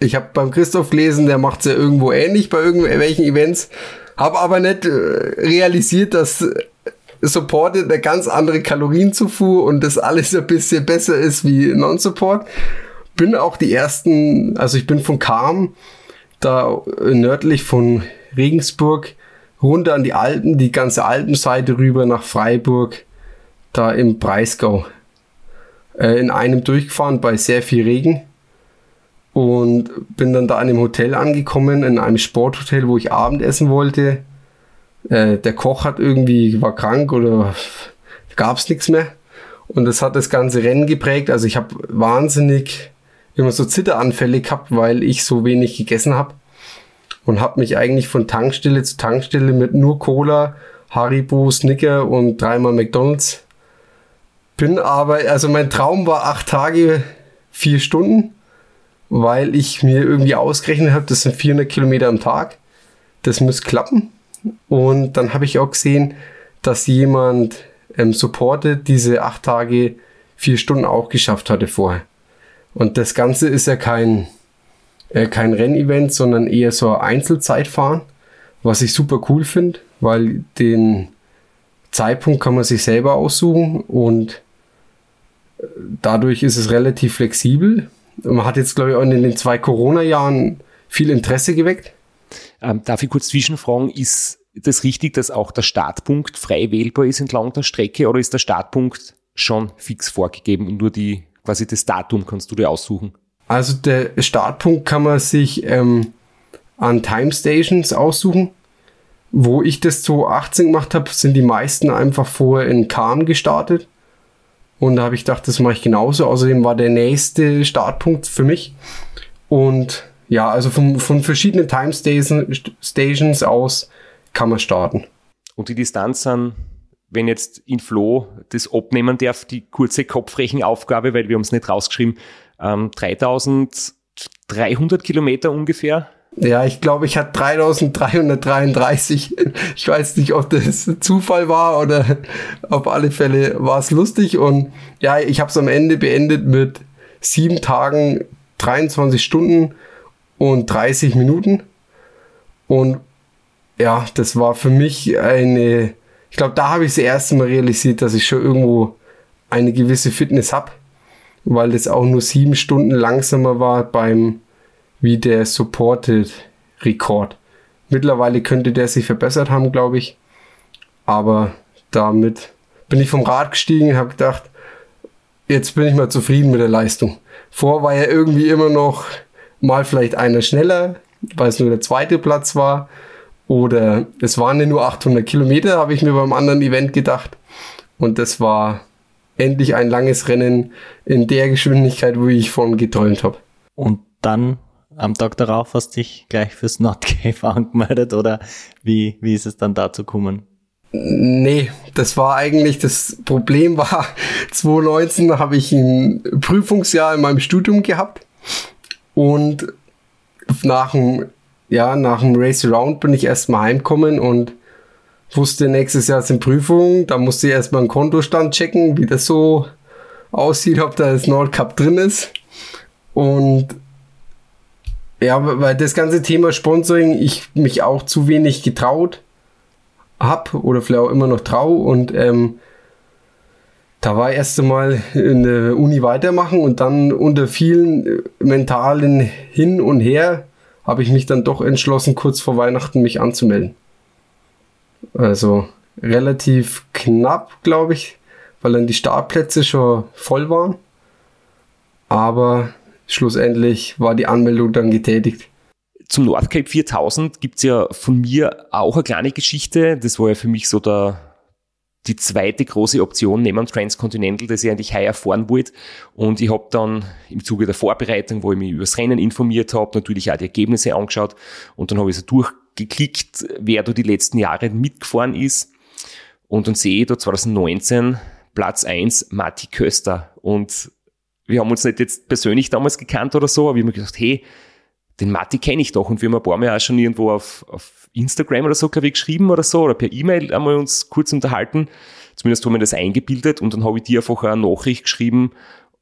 ich habe beim Christoph gelesen, der macht es ja irgendwo ähnlich bei irgendwelchen Events. Habe aber nicht äh, realisiert, dass Supported eine ganz andere Kalorienzufuhr und das alles ein bisschen besser ist wie Non-Support. Bin auch die ersten, also ich bin von Kam, da nördlich von Regensburg, runter an die Alpen, die ganze Alpenseite rüber nach Freiburg, da im Breisgau. Äh, in einem durchgefahren bei sehr viel Regen und bin dann da in einem Hotel angekommen, in einem Sporthotel, wo ich Abendessen wollte. Äh, der Koch hat irgendwie, war krank oder gab es nichts mehr. Und das hat das ganze Rennen geprägt. Also ich habe wahnsinnig immer so Zitteranfälle gehabt, weil ich so wenig gegessen habe. Und habe mich eigentlich von Tankstelle zu Tankstelle mit nur Cola, Haribo, Snicker und dreimal McDonalds. Bin aber, also mein Traum war acht Tage, vier Stunden weil ich mir irgendwie ausgerechnet habe, das sind 400 Kilometer am Tag. Das muss klappen. Und dann habe ich auch gesehen, dass jemand ähm, supportet diese acht Tage, vier Stunden auch geschafft hatte vorher. Und das Ganze ist ja kein, äh, kein Rennevent, sondern eher so ein Einzelzeitfahren, was ich super cool finde, weil den Zeitpunkt kann man sich selber aussuchen und äh, dadurch ist es relativ flexibel man hat jetzt, glaube ich, auch in den zwei Corona-Jahren viel Interesse geweckt. Ähm, darf ich kurz zwischenfragen, ist das richtig, dass auch der Startpunkt frei wählbar ist entlang der Strecke oder ist der Startpunkt schon fix vorgegeben und nur die, quasi das Datum kannst du dir aussuchen? Also der Startpunkt kann man sich ähm, an Time Stations aussuchen. Wo ich das 2018 gemacht habe, sind die meisten einfach vorher in Kahn gestartet. Und da habe ich gedacht, das mache ich genauso. Außerdem war der nächste Startpunkt für mich. Und ja, also von, von verschiedenen Time Stations aus kann man starten. Und die Distanz sind, wenn jetzt in Flo das abnehmen darf, die kurze Kopfrechenaufgabe, weil wir haben es nicht rausgeschrieben, ähm, 3300 Kilometer ungefähr. Ja, ich glaube, ich hatte 3333. [laughs] Ich weiß nicht, ob das Zufall war oder auf alle Fälle war es lustig. Und ja, ich habe es am Ende beendet mit sieben Tagen, 23 Stunden und 30 Minuten. Und ja, das war für mich eine, ich glaube, da habe ich das erste Mal realisiert, dass ich schon irgendwo eine gewisse Fitness habe, weil das auch nur sieben Stunden langsamer war beim wie der Supported Rekord. Mittlerweile könnte der sich verbessert haben, glaube ich. Aber damit bin ich vom Rad gestiegen und habe gedacht, jetzt bin ich mal zufrieden mit der Leistung. Vor war ja irgendwie immer noch mal vielleicht einer schneller, weil es nur der zweite Platz war. Oder es waren ja nur 800 Kilometer, habe ich mir beim anderen Event gedacht. Und das war endlich ein langes Rennen in der Geschwindigkeit, wo ich von geträumt habe. Und dann am Tag darauf hast du dich gleich fürs Nordcave [laughs] angemeldet oder wie, wie ist es dann dazu gekommen? Nee, das war eigentlich das Problem war [laughs] 2019 habe ich ein Prüfungsjahr in meinem Studium gehabt und nach dem ja, nach dem Race Around bin ich erstmal heimgekommen und wusste, nächstes Jahr sind Prüfungen. Da musste ich erstmal einen Kontostand checken, wie das so aussieht, ob da das Nordcup drin ist. Und ja, weil das ganze Thema Sponsoring ich mich auch zu wenig getraut habe oder vielleicht auch immer noch traue und ähm, da war erst einmal in der Uni weitermachen und dann unter vielen mentalen Hin und Her habe ich mich dann doch entschlossen, kurz vor Weihnachten mich anzumelden. Also relativ knapp, glaube ich, weil dann die Startplätze schon voll waren. Aber schlussendlich war die Anmeldung dann getätigt. Zum Nordcape 4000 gibt es ja von mir auch eine kleine Geschichte. Das war ja für mich so der, die zweite große Option neben dem Transcontinental, das ich eigentlich heuer fahren wollte. Und ich habe dann im Zuge der Vorbereitung, wo ich mich über das Rennen informiert habe, natürlich auch die Ergebnisse angeschaut und dann habe ich so durchgeklickt, wer da die letzten Jahre mitgefahren ist. Und dann sehe ich da 2019 Platz 1 Matti Köster. Und wir haben uns nicht jetzt persönlich damals gekannt oder so, aber ich habe mir gedacht, hey, den Matti kenne ich doch und wir haben ein paar Mal auch schon irgendwo auf, auf Instagram oder so, glaube ich, geschrieben oder so oder per E-Mail einmal uns kurz unterhalten. Zumindest haben wir das eingebildet und dann habe ich dir einfach eine Nachricht geschrieben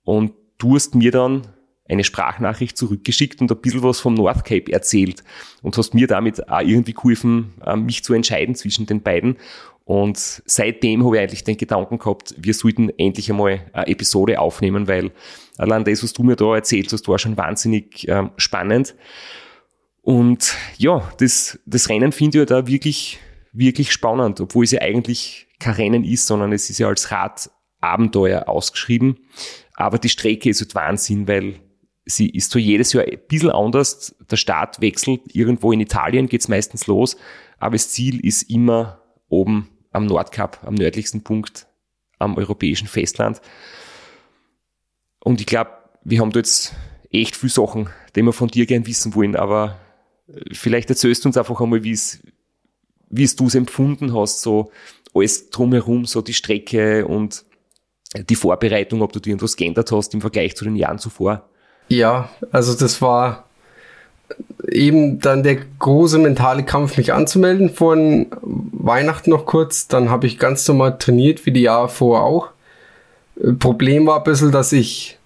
und du hast mir dann eine Sprachnachricht zurückgeschickt und ein bisschen was vom North Cape erzählt und hast mir damit auch irgendwie geholfen, äh, mich zu entscheiden zwischen den beiden. Und seitdem habe ich eigentlich den Gedanken gehabt, wir sollten endlich einmal eine Episode aufnehmen, weil allein das, was du mir da erzählt hast, war schon wahnsinnig äh, spannend. Und ja, das, das Rennen finde ich ja da wirklich, wirklich spannend, obwohl es ja eigentlich kein Rennen ist, sondern es ist ja als Radabenteuer ausgeschrieben. Aber die Strecke ist halt Wahnsinn, weil sie ist so jedes Jahr ein bisschen anders. Der Start wechselt. Irgendwo in Italien geht's meistens los. Aber das Ziel ist immer oben am Nordkap, am nördlichsten Punkt am europäischen Festland. Und ich glaube, wir haben da jetzt echt viele Sachen, die wir von dir gern wissen wollen, aber äh, vielleicht erzählst du uns einfach einmal, wie es, wie du es empfunden hast, so alles drumherum, so die Strecke und die Vorbereitung, ob du dir irgendwas geändert hast im Vergleich zu den Jahren zuvor. Ja, also das war eben dann der große mentale Kampf, mich anzumelden vor Weihnachten noch kurz. Dann habe ich ganz normal trainiert, wie die Jahre vorher auch. Problem war ein bisschen, dass ich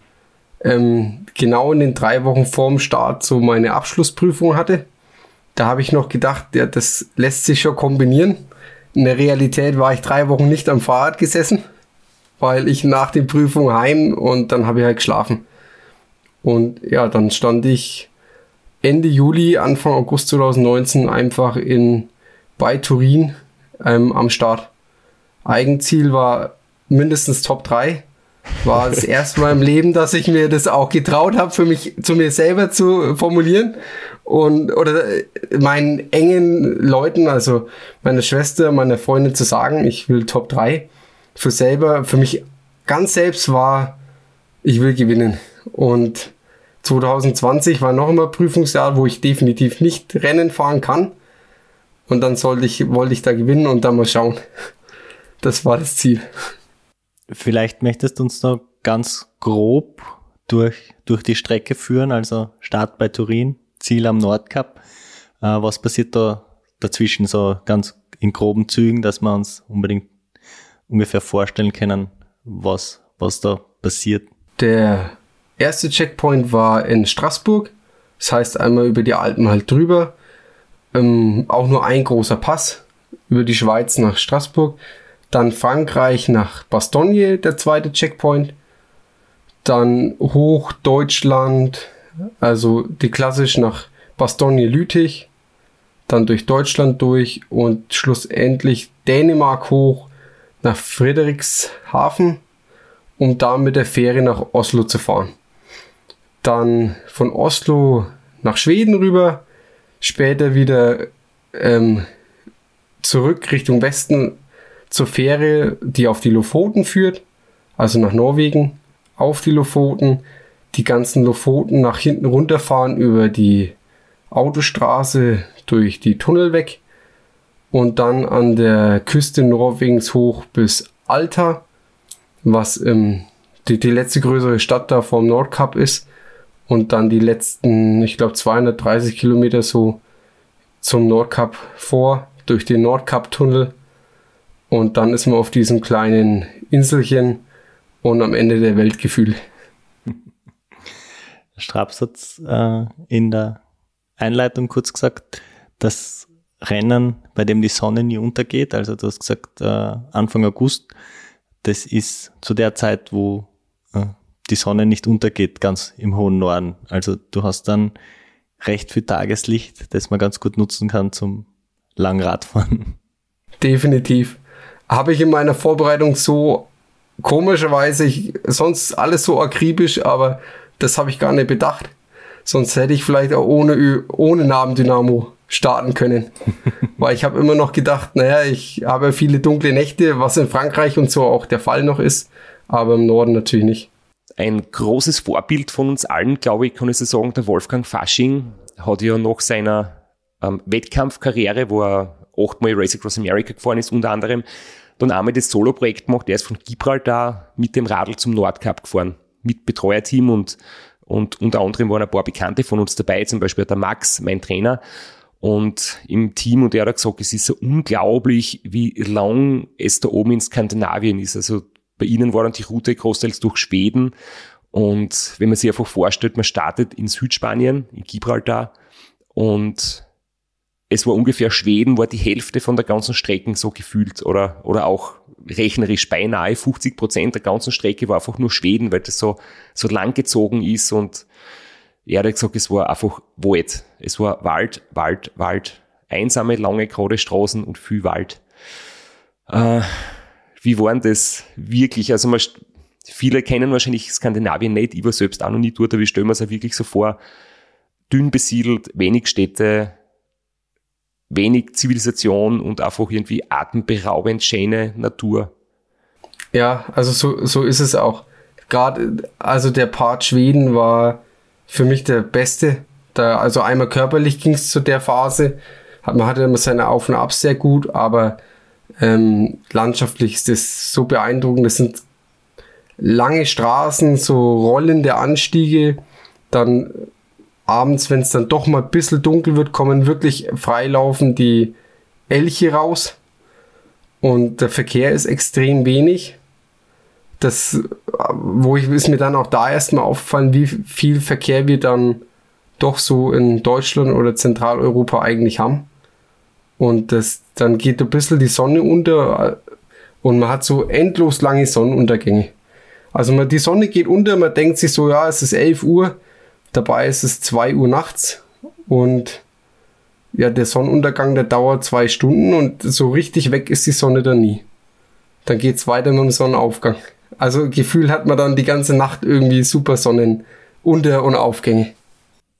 ähm, genau in den drei Wochen vorm Start so meine Abschlussprüfung hatte. Da habe ich noch gedacht, ja, das lässt sich schon kombinieren. In der Realität war ich drei Wochen nicht am Fahrrad gesessen, weil ich nach den Prüfungen heim und dann habe ich halt geschlafen. Und ja, dann stand ich Ende Juli, Anfang August 2019 einfach in bei Turin ähm, am Start. Eigenziel war mindestens Top 3. War das [laughs] erste Mal im Leben, dass ich mir das auch getraut habe, für mich zu mir selber zu formulieren und oder meinen engen Leuten, also meiner Schwester, meiner Freundin zu sagen, ich will Top 3. Für selber, für mich ganz selbst war, ich will gewinnen. Und 2020 war noch einmal Prüfungsjahr, wo ich definitiv nicht Rennen fahren kann. Und dann sollte ich, wollte ich da gewinnen und dann mal schauen. Das war das Ziel. Vielleicht möchtest du uns noch ganz grob durch, durch die Strecke führen, also Start bei Turin, Ziel am Nordkap. Äh, was passiert da dazwischen, so ganz in groben Zügen, dass wir uns unbedingt ungefähr vorstellen können, was, was da passiert? Der erste Checkpoint war in Straßburg. Das heißt einmal über die Alpen halt drüber. Ähm, auch nur ein großer Pass über die Schweiz nach Straßburg. Dann Frankreich nach Bastogne, der zweite Checkpoint. Dann hoch Deutschland, also die klassisch nach Bastogne-Lüttich. Dann durch Deutschland durch und schlussendlich Dänemark hoch nach Friedrichshafen, um da mit der Fähre nach Oslo zu fahren. Dann von Oslo nach Schweden rüber, später wieder ähm, zurück Richtung Westen zur Fähre, die auf die Lofoten führt, also nach Norwegen, auf die Lofoten, die ganzen Lofoten nach hinten runterfahren über die Autostraße durch die Tunnel weg und dann an der Küste Norwegens hoch bis Alta, was ähm, die, die letzte größere Stadt da vom Nordkap ist und dann die letzten, ich glaube 230 Kilometer so zum Nordkap vor durch den Nordkap-Tunnel und dann ist man auf diesem kleinen Inselchen und am Ende der Weltgefühl. [laughs] Straps hat äh, in der Einleitung kurz gesagt, das Rennen, bei dem die Sonne nie untergeht, also du hast gesagt äh, Anfang August, das ist zu der Zeit, wo die Sonne nicht untergeht, ganz im hohen Norden. Also du hast dann recht viel Tageslicht, das man ganz gut nutzen kann zum Langradfahren. [laughs] Definitiv. Habe ich in meiner Vorbereitung so komischerweise, ich, sonst alles so akribisch, aber das habe ich gar nicht bedacht. Sonst hätte ich vielleicht auch ohne, ohne Nabendynamo starten können. [laughs] Weil ich habe immer noch gedacht, naja, ich habe viele dunkle Nächte, was in Frankreich und so auch der Fall noch ist, aber im Norden natürlich nicht. Ein großes Vorbild von uns allen, glaube ich, kann ich so sagen, der Wolfgang Fasching hat ja nach seiner ähm, Wettkampfkarriere, wo er achtmal Race Across America gefahren ist, unter anderem, dann einmal das Solo-Projekt gemacht. Er ist von Gibraltar mit dem Radl zum Nordkap gefahren, mit Betreuerteam und, und unter anderem waren ein paar Bekannte von uns dabei, zum Beispiel der Max, mein Trainer, und im Team und er hat gesagt, es ist so unglaublich, wie lang es da oben in Skandinavien ist. Also bei ihnen war dann die Route großteils durch Schweden. Und wenn man sich einfach vorstellt, man startet in Südspanien, in Gibraltar, und es war ungefähr Schweden, war die Hälfte von der ganzen Strecke so gefühlt oder, oder auch rechnerisch beinahe 50 Prozent der ganzen Strecke war einfach nur Schweden, weil das so, so lang gezogen ist und er hat gesagt, es war einfach Wald. Es war Wald, Wald, Wald. Einsame, lange, gerade Straßen und viel Wald. Äh, wie waren das wirklich? Also man, viele kennen wahrscheinlich Skandinavien nicht, ich war selbst auch noch nie dort, aber ich stelle mir es auch wirklich so vor, dünn besiedelt, wenig Städte, wenig Zivilisation und einfach irgendwie atemberaubend schöne Natur. Ja, also so, so ist es auch. Gerade, also der Part Schweden war für mich der beste. Da, also einmal körperlich ging es zu der Phase. Man hatte immer seine Auf- und Abs sehr gut, aber ähm, landschaftlich ist das so beeindruckend. Das sind lange Straßen, so rollende Anstiege, dann abends, wenn es dann doch mal ein bisschen dunkel wird, kommen wirklich freilaufen die Elche raus. Und der Verkehr ist extrem wenig. Das, wo ich, ist mir dann auch da erstmal aufgefallen, wie viel Verkehr wir dann doch so in Deutschland oder Zentraleuropa eigentlich haben. Und das, dann geht ein bisschen die Sonne unter und man hat so endlos lange Sonnenuntergänge. Also man, die Sonne geht unter, man denkt sich so, ja, es ist 11 Uhr, Dabei ist es 2 Uhr nachts und ja, der Sonnenuntergang, der dauert zwei Stunden und so richtig weg ist die Sonne dann nie. Dann geht es weiter mit dem Sonnenaufgang. Also Gefühl hat man dann die ganze Nacht irgendwie super Sonnenunter- und Aufgänge.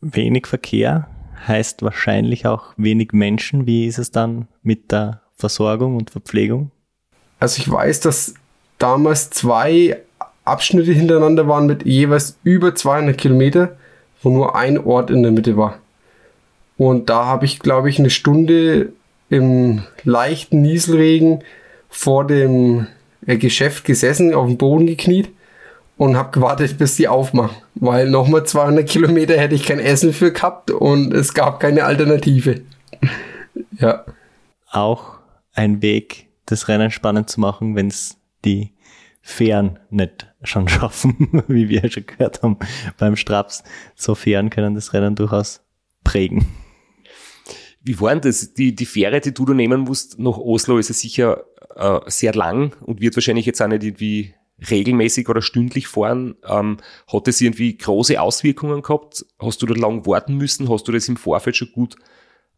Wenig Verkehr heißt wahrscheinlich auch wenig Menschen. Wie ist es dann mit der Versorgung und Verpflegung? Also ich weiß, dass damals zwei Abschnitte hintereinander waren mit jeweils über 200 Kilometer wo nur ein Ort in der Mitte war. Und da habe ich, glaube ich, eine Stunde im leichten Nieselregen vor dem äh, Geschäft gesessen, auf dem Boden gekniet und habe gewartet, bis die aufmachen. Weil nochmal 200 Kilometer hätte ich kein Essen für gehabt und es gab keine Alternative. [laughs] ja. Auch ein Weg, das Rennen spannend zu machen, wenn es die Fähren nicht schon [laughs] schaffen, wie wir schon gehört haben beim Straps. So Fähren können das Rennen durchaus prägen. Wie war denn das? Die, die Fähre, die du da nehmen musst nach Oslo, ist ja sicher äh, sehr lang und wird wahrscheinlich jetzt auch nicht irgendwie regelmäßig oder stündlich fahren. Ähm, hat das irgendwie große Auswirkungen gehabt? Hast du da lang warten müssen? Hast du das im Vorfeld schon gut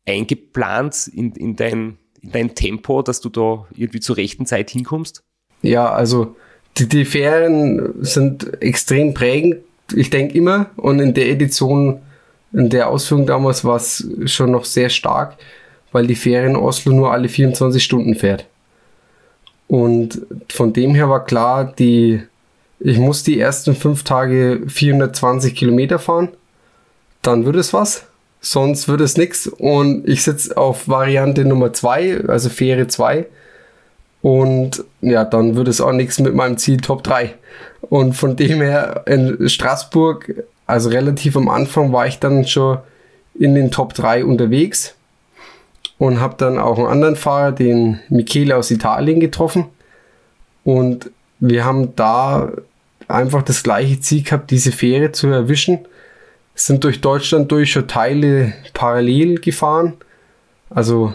eingeplant in, in, dein, in dein Tempo, dass du da irgendwie zur rechten Zeit hinkommst? Ja, also die, die Ferien sind extrem prägend. Ich denke immer und in der Edition in der Ausführung damals war es schon noch sehr stark, weil die in Oslo nur alle 24 Stunden fährt. Und von dem her war klar, die, ich muss die ersten fünf Tage 420 Kilometer fahren. Dann wird es was. Sonst wird es nichts. Und ich sitze auf Variante Nummer zwei, also Fähre 2. Und ja, dann wird es auch nichts mit meinem Ziel Top 3. Und von dem her in Straßburg also relativ am Anfang war ich dann schon in den Top 3 unterwegs und habe dann auch einen anderen Fahrer, den Michele aus Italien, getroffen. Und wir haben da einfach das gleiche Ziel gehabt, diese Fähre zu erwischen. Sind durch Deutschland durch schon Teile parallel gefahren. Also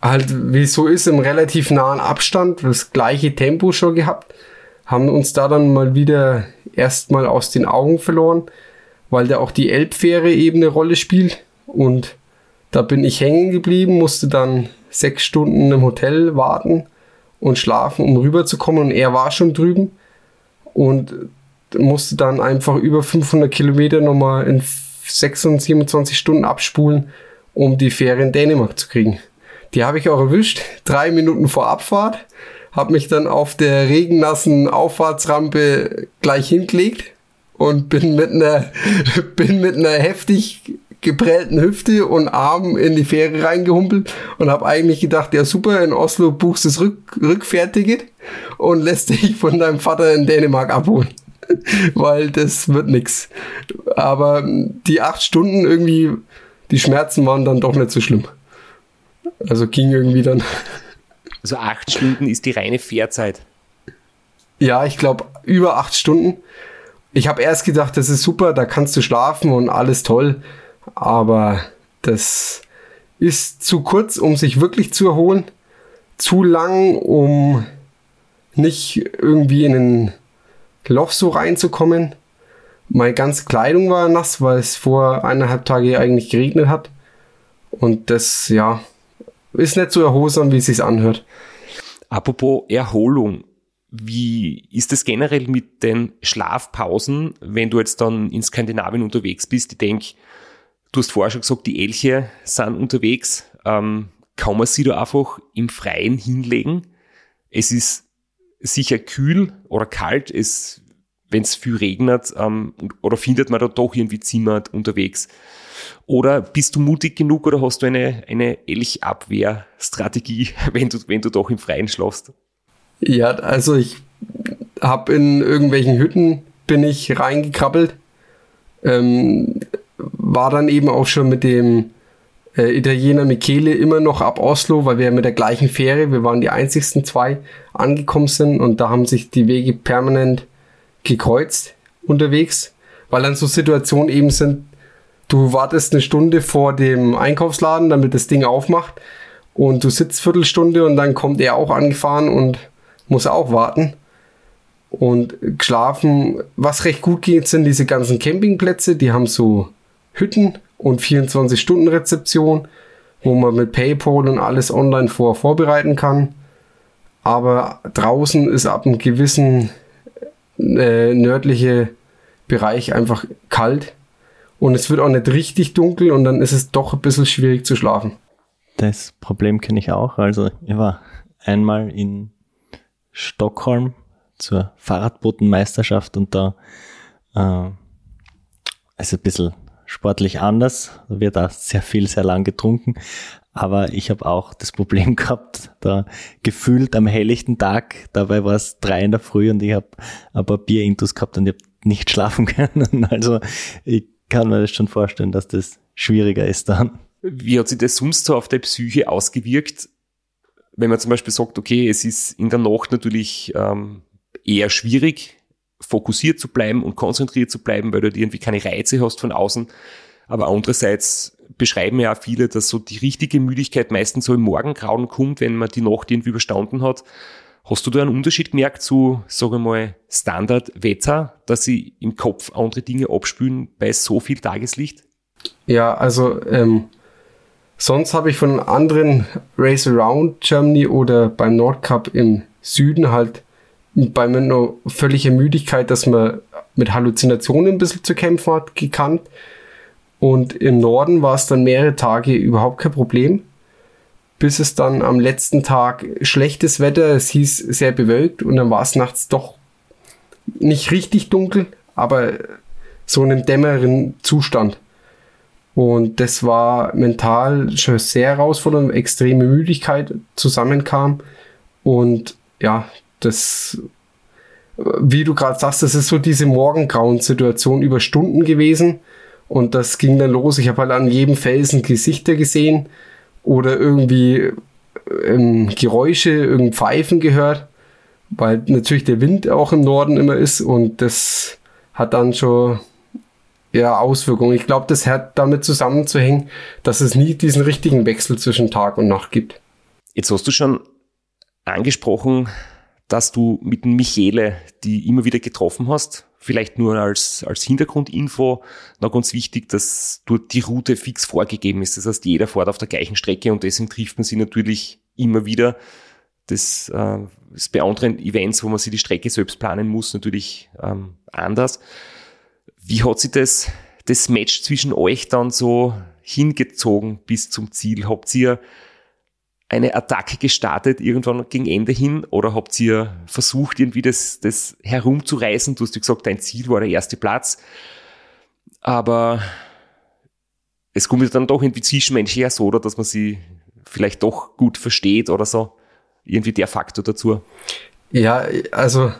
halt, wie es so ist, im relativ nahen Abstand, das gleiche Tempo schon gehabt haben uns da dann mal wieder erstmal aus den Augen verloren, weil da auch die Elbfähre eben eine Rolle spielt. Und da bin ich hängen geblieben, musste dann sechs Stunden im Hotel warten und schlafen, um rüberzukommen. Und er war schon drüben und musste dann einfach über 500 Kilometer nochmal in 26, 27 Stunden abspulen, um die Fähre in Dänemark zu kriegen. Die habe ich auch erwischt, drei Minuten vor Abfahrt habe mich dann auf der regennassen Auffahrtsrampe gleich hingelegt und bin mit einer, [laughs] bin mit einer heftig geprellten Hüfte und Arm in die Fähre reingehumpelt und habe eigentlich gedacht, ja super, in Oslo buchst du das Rück Rückfährticket und lässt dich von deinem Vater in Dänemark abholen. [laughs] Weil das wird nix. Aber die acht Stunden irgendwie, die Schmerzen waren dann doch nicht so schlimm. Also ging irgendwie dann. [laughs] Also acht Stunden ist die reine Fährzeit. Ja, ich glaube über acht Stunden. Ich habe erst gedacht, das ist super, da kannst du schlafen und alles toll. Aber das ist zu kurz, um sich wirklich zu erholen. Zu lang, um nicht irgendwie in ein Loch so reinzukommen. Meine ganze Kleidung war nass, weil es vor eineinhalb Tage eigentlich geregnet hat. Und das, ja, ist nicht so erholsam, wie es sich anhört. Apropos Erholung. Wie ist es generell mit den Schlafpausen, wenn du jetzt dann in Skandinavien unterwegs bist? Ich denke, du hast vorher schon gesagt, die Elche sind unterwegs. Ähm, kann man sie da einfach im Freien hinlegen? Es ist sicher kühl oder kalt, wenn es viel regnet, ähm, oder findet man da doch irgendwie Zimmer unterwegs? Oder bist du mutig genug oder hast du eine, eine Elchabwehrstrategie, [laughs] wenn du, wenn du doch im Freien schlafst? Ja, also ich habe in irgendwelchen Hütten bin ich reingekrabbelt. Ähm, war dann eben auch schon mit dem äh, Italiener Michele immer noch ab Oslo, weil wir mit der gleichen Fähre, wir waren die einzigsten zwei, angekommen sind und da haben sich die Wege permanent gekreuzt unterwegs, weil dann so Situationen eben sind, Du wartest eine Stunde vor dem Einkaufsladen, damit das Ding aufmacht. Und du sitzt Viertelstunde und dann kommt er auch angefahren und muss auch warten. Und geschlafen, was recht gut geht, sind diese ganzen Campingplätze. Die haben so Hütten und 24-Stunden-Rezeption, wo man mit PayPal und alles online vor vorbereiten kann. Aber draußen ist ab einem gewissen äh, nördliche Bereich einfach kalt und es wird auch nicht richtig dunkel und dann ist es doch ein bisschen schwierig zu schlafen. Das Problem kenne ich auch. Also ich war einmal in Stockholm zur Fahrradbotenmeisterschaft und da äh, ist ein bisschen sportlich anders, da wird da sehr viel, sehr lang getrunken. Aber ich habe auch das Problem [laughs] gehabt, da gefühlt am helllichten Tag, dabei war es drei in der Früh und ich habe ein paar Bierintus gehabt und ich habe nicht [laughs] schlafen können. Also ich kann mir das schon vorstellen, dass das schwieriger ist dann. Wie hat sich das sonst so auf der Psyche ausgewirkt? Wenn man zum Beispiel sagt, okay, es ist in der Nacht natürlich ähm, eher schwierig, fokussiert zu bleiben und konzentriert zu bleiben, weil du irgendwie keine Reize hast von außen. Aber andererseits beschreiben ja auch viele, dass so die richtige Müdigkeit meistens so im Morgengrauen kommt, wenn man die Nacht irgendwie überstanden hat. Hast du da einen Unterschied gemerkt zu, sage ich mal, Standardwetter, dass sie im Kopf andere Dinge abspülen bei so viel Tageslicht? Ja, also ähm, sonst habe ich von anderen Race Around Germany oder beim Nordcup im Süden halt bei einer völliger Müdigkeit, dass man mit Halluzinationen ein bisschen zu kämpfen hat, gekannt. Und im Norden war es dann mehrere Tage überhaupt kein Problem, bis es dann am letzten Tag schlechtes Wetter, es hieß sehr bewölkt und dann war es nachts doch nicht richtig dunkel, aber so in einem dämmeren Zustand. Und das war mental schon sehr herausfordernd, extreme Müdigkeit zusammenkam und ja, das, wie du gerade sagst, das ist so diese Morgengrauen-Situation über Stunden gewesen. Und das ging dann los. Ich habe halt an jedem Felsen Gesichter gesehen oder irgendwie ähm, Geräusche, irgendein Pfeifen gehört, weil natürlich der Wind auch im Norden immer ist und das hat dann schon ja, Auswirkungen. Ich glaube, das hat damit zusammenzuhängen, dass es nie diesen richtigen Wechsel zwischen Tag und Nacht gibt. Jetzt hast du schon angesprochen, dass du mit Michele die immer wieder getroffen hast. Vielleicht nur als, als Hintergrundinfo noch ganz wichtig, dass dort die Route fix vorgegeben ist. Das heißt, jeder fährt auf der gleichen Strecke und deswegen trifft man sie natürlich immer wieder. Das äh, ist bei anderen Events, wo man sich die Strecke selbst planen muss, natürlich ähm, anders. Wie hat sich das, das Match zwischen euch dann so hingezogen bis zum Ziel? Habt ihr eine Attacke gestartet irgendwann gegen Ende hin oder habt ihr versucht, irgendwie das, das herumzureißen? Du hast ja gesagt, dein Ziel war der erste Platz. Aber es kommt dann doch irgendwie zwischenmenschlich so, oder dass man sie vielleicht doch gut versteht oder so. Irgendwie der Faktor dazu. Ja, also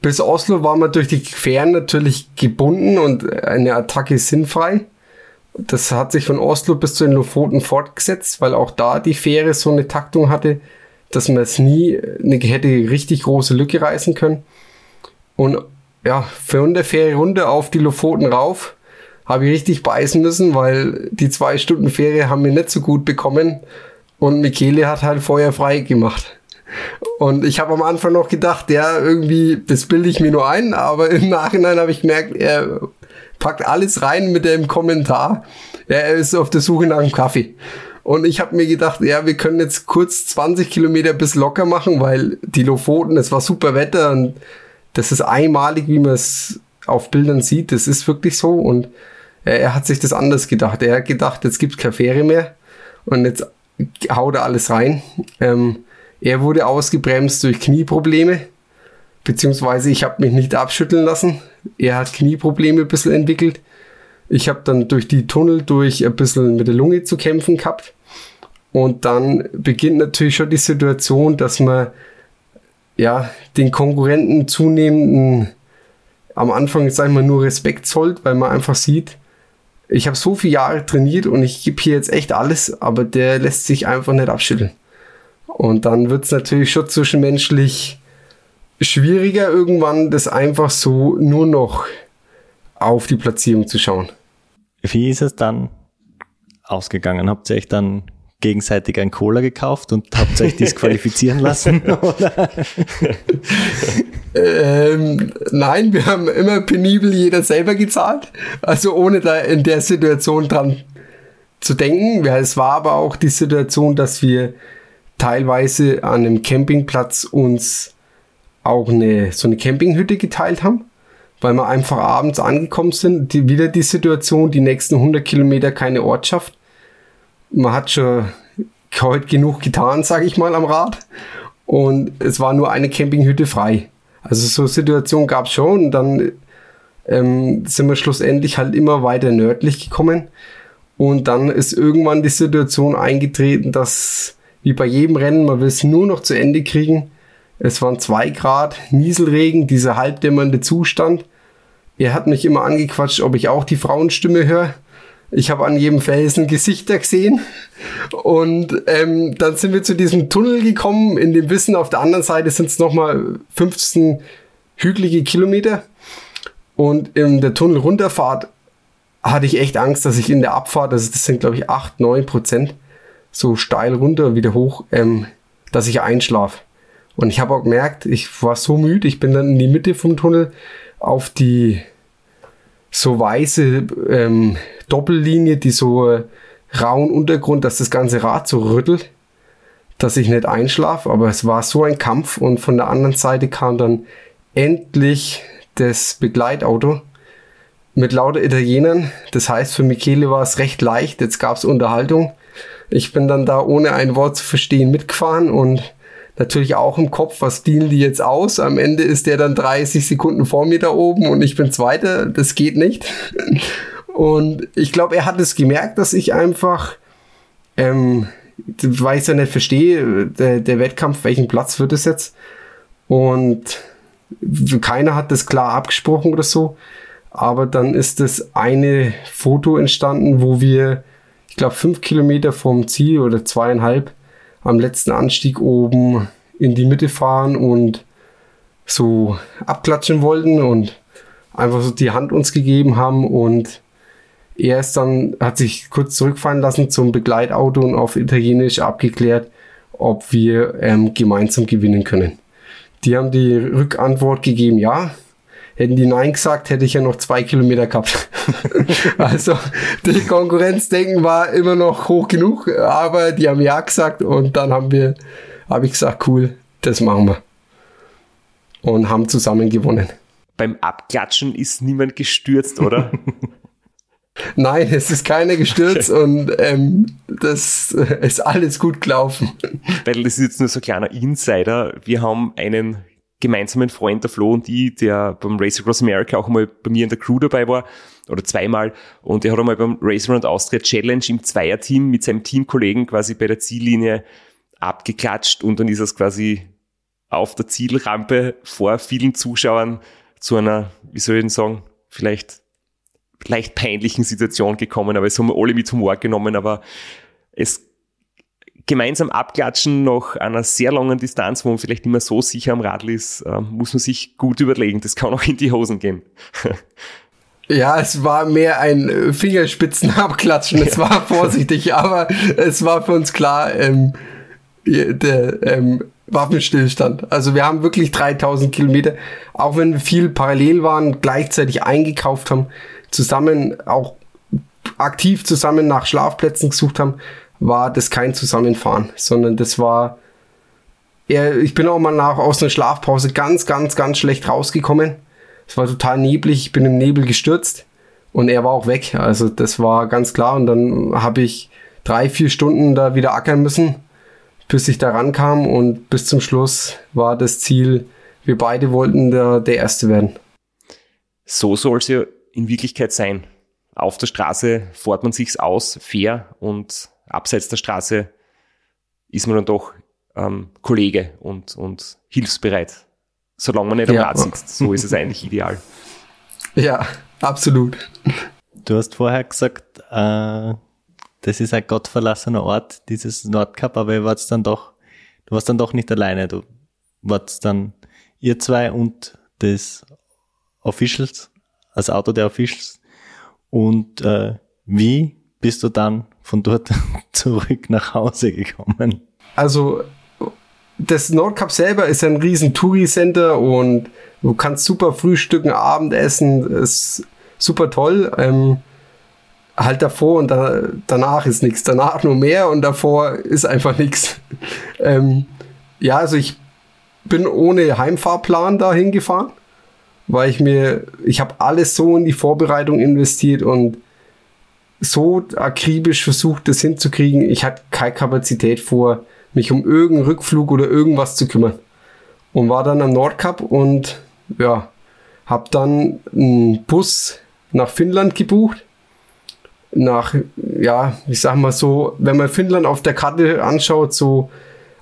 bis Oslo war man durch die Fähren natürlich gebunden und eine Attacke sinnfrei. Das hat sich von Oslo bis zu den Lofoten fortgesetzt, weil auch da die Fähre so eine Taktung hatte, dass man es nie eine hätte richtig große Lücke reißen können. Und ja, von der Fähre runter auf die Lofoten rauf habe ich richtig beißen müssen, weil die zwei Stunden Fähre haben wir nicht so gut bekommen und Michele hat halt Feuer frei gemacht. Und ich habe am Anfang noch gedacht, ja, irgendwie, das bilde ich mir nur ein, aber im Nachhinein habe ich gemerkt, er packt alles rein mit dem Kommentar. Er ist auf der Suche nach einem Kaffee. Und ich habe mir gedacht, ja, wir können jetzt kurz 20 Kilometer bis locker machen, weil die Lofoten, es war super Wetter und das ist einmalig, wie man es auf Bildern sieht. Das ist wirklich so. Und er, er hat sich das anders gedacht. Er hat gedacht, jetzt gibt es keine Fähre mehr und jetzt haut er alles rein. Ähm, er wurde ausgebremst durch Knieprobleme, beziehungsweise ich habe mich nicht abschütteln lassen. Er hat Knieprobleme ein bisschen entwickelt. Ich habe dann durch die Tunnel durch ein bisschen mit der Lunge zu kämpfen gehabt. Und dann beginnt natürlich schon die Situation, dass man ja den Konkurrenten zunehmenden am Anfang, sag ich mal, nur Respekt zollt, weil man einfach sieht, ich habe so viele Jahre trainiert und ich gebe hier jetzt echt alles, aber der lässt sich einfach nicht abschütteln. Und dann wird es natürlich schon zwischenmenschlich schwieriger, irgendwann das einfach so nur noch auf die Platzierung zu schauen. Wie ist es dann ausgegangen? Habt ihr euch dann gegenseitig ein Cola gekauft und habt euch disqualifizieren [laughs] lassen? ähm, nein, wir haben immer penibel jeder selber gezahlt. Also ohne da in der Situation dran zu denken. Es war aber auch die Situation, dass wir teilweise an einem Campingplatz uns auch eine, so eine Campinghütte geteilt haben, weil wir einfach abends angekommen sind. Die, wieder die Situation, die nächsten 100 Kilometer keine Ortschaft. Man hat schon heute genug getan, sage ich mal, am Rad. Und es war nur eine Campinghütte frei. Also so Situation gab es schon. Und dann ähm, sind wir schlussendlich halt immer weiter nördlich gekommen. Und dann ist irgendwann die Situation eingetreten, dass wie bei jedem Rennen, man will es nur noch zu Ende kriegen. Es waren zwei Grad, Nieselregen, dieser halbdämmernde Zustand. Er hat mich immer angequatscht, ob ich auch die Frauenstimme höre. Ich habe an jedem Felsen Gesichter gesehen. Und ähm, dann sind wir zu diesem Tunnel gekommen, in dem Wissen, auf der anderen Seite sind es nochmal 15 hügelige Kilometer. Und in der Tunnelrunterfahrt hatte ich echt Angst, dass ich in der Abfahrt, also das sind glaube ich 8, 9 Prozent, so steil runter, wieder hoch, ähm, dass ich einschlafe. Und ich habe auch gemerkt, ich war so müde, ich bin dann in die Mitte vom Tunnel auf die so weiße ähm, Doppellinie, die so äh, rauen Untergrund, dass das ganze Rad so rüttelt, dass ich nicht einschlafe. Aber es war so ein Kampf und von der anderen Seite kam dann endlich das Begleitauto mit lauter Italienern. Das heißt, für Michele war es recht leicht. Jetzt gab es Unterhaltung. Ich bin dann da ohne ein Wort zu verstehen mitgefahren und natürlich auch im Kopf, was dienen die jetzt aus? Am Ende ist der dann 30 Sekunden vor mir da oben und ich bin Zweiter. Das geht nicht. [laughs] Und ich glaube, er hat es gemerkt, dass ich einfach, ähm, weil ich es ja nicht verstehe, der, der Wettkampf, welchen Platz wird es jetzt? Und keiner hat das klar abgesprochen oder so. Aber dann ist das eine Foto entstanden, wo wir, ich glaube, fünf Kilometer vom Ziel oder zweieinhalb am letzten Anstieg oben in die Mitte fahren und so abklatschen wollten und einfach so die Hand uns gegeben haben und er ist dann, hat sich kurz zurückfallen lassen zum Begleitauto und auf Italienisch abgeklärt, ob wir ähm, gemeinsam gewinnen können. Die haben die Rückantwort gegeben, ja. Hätten die Nein gesagt, hätte ich ja noch zwei Kilometer gehabt. [laughs] also die Konkurrenzdenken war immer noch hoch genug, aber die haben Ja gesagt und dann haben wir, habe ich gesagt, cool, das machen wir. Und haben zusammen gewonnen. Beim Abklatschen ist niemand gestürzt, oder? [laughs] Nein, es ist keiner gestürzt und ähm, das ist alles gut gelaufen. Weil das ist jetzt nur so ein kleiner Insider. Wir haben einen gemeinsamen Freund, der Flo und ich, der beim Race Across America auch mal bei mir in der Crew dabei war, oder zweimal, und der hat einmal beim Race Around Austria Challenge im Zweierteam mit seinem Teamkollegen quasi bei der Ziellinie abgeklatscht und dann ist es quasi auf der Zielrampe vor vielen Zuschauern zu einer, wie soll ich denn sagen, vielleicht leicht peinlichen Situation gekommen, aber es haben wir alle mit Humor genommen, aber es gemeinsam abklatschen nach einer sehr langen Distanz, wo man vielleicht nicht mehr so sicher am Radl ist, äh, muss man sich gut überlegen. Das kann auch in die Hosen gehen. [laughs] Ja, es war mehr ein Fingerspitzenabklatschen. Es war vorsichtig, aber es war für uns klar, ähm, der ähm, Waffenstillstand. Also wir haben wirklich 3000 Kilometer, auch wenn wir viel parallel waren, gleichzeitig eingekauft haben, zusammen auch aktiv zusammen nach Schlafplätzen gesucht haben, war das kein Zusammenfahren, sondern das war eher, ich bin auch mal nach aus einer Schlafpause ganz, ganz, ganz schlecht rausgekommen. Es war total neblig, ich bin im Nebel gestürzt und er war auch weg. Also das war ganz klar und dann habe ich drei, vier Stunden da wieder ackern müssen, bis ich da rankam und bis zum Schluss war das Ziel, wir beide wollten der, der Erste werden. So soll es ja in Wirklichkeit sein. Auf der Straße fährt man sich's aus, fair und abseits der Straße ist man dann doch ähm, Kollege und, und hilfsbereit. Solange man nicht am ja. Rad sitzt. So ist es eigentlich ideal. [laughs] Ja, absolut. Du hast vorher gesagt, äh, das ist ein gottverlassener Ort, dieses Nordkap, aber ihr wart dann doch, du warst dann doch nicht alleine. Du warst dann ihr zwei und das Officials als Auto der Officials. Und äh, wie bist du dann von dort [laughs] zurück nach Hause gekommen? Also das Nordkap selber ist ein riesen Touri-Center und du kannst super frühstücken, Abendessen, ist super toll. Ähm, halt davor und da, danach ist nichts. Danach nur mehr und davor ist einfach nichts. [laughs] Ähm, ja, also ich bin ohne Heimfahrplan dahin gefahren weil ich mir, ich habe alles so in die Vorbereitung investiert und so akribisch versucht, das hinzukriegen. Ich hatte keine Kapazität vor, mich um irgendeinen Rückflug oder irgendwas zu kümmern. Und war dann am Nordkap und ja, Hab dann einen Bus nach Finnland gebucht. Nach, ja, ich sag mal so, wenn man Finnland auf der Karte anschaut, so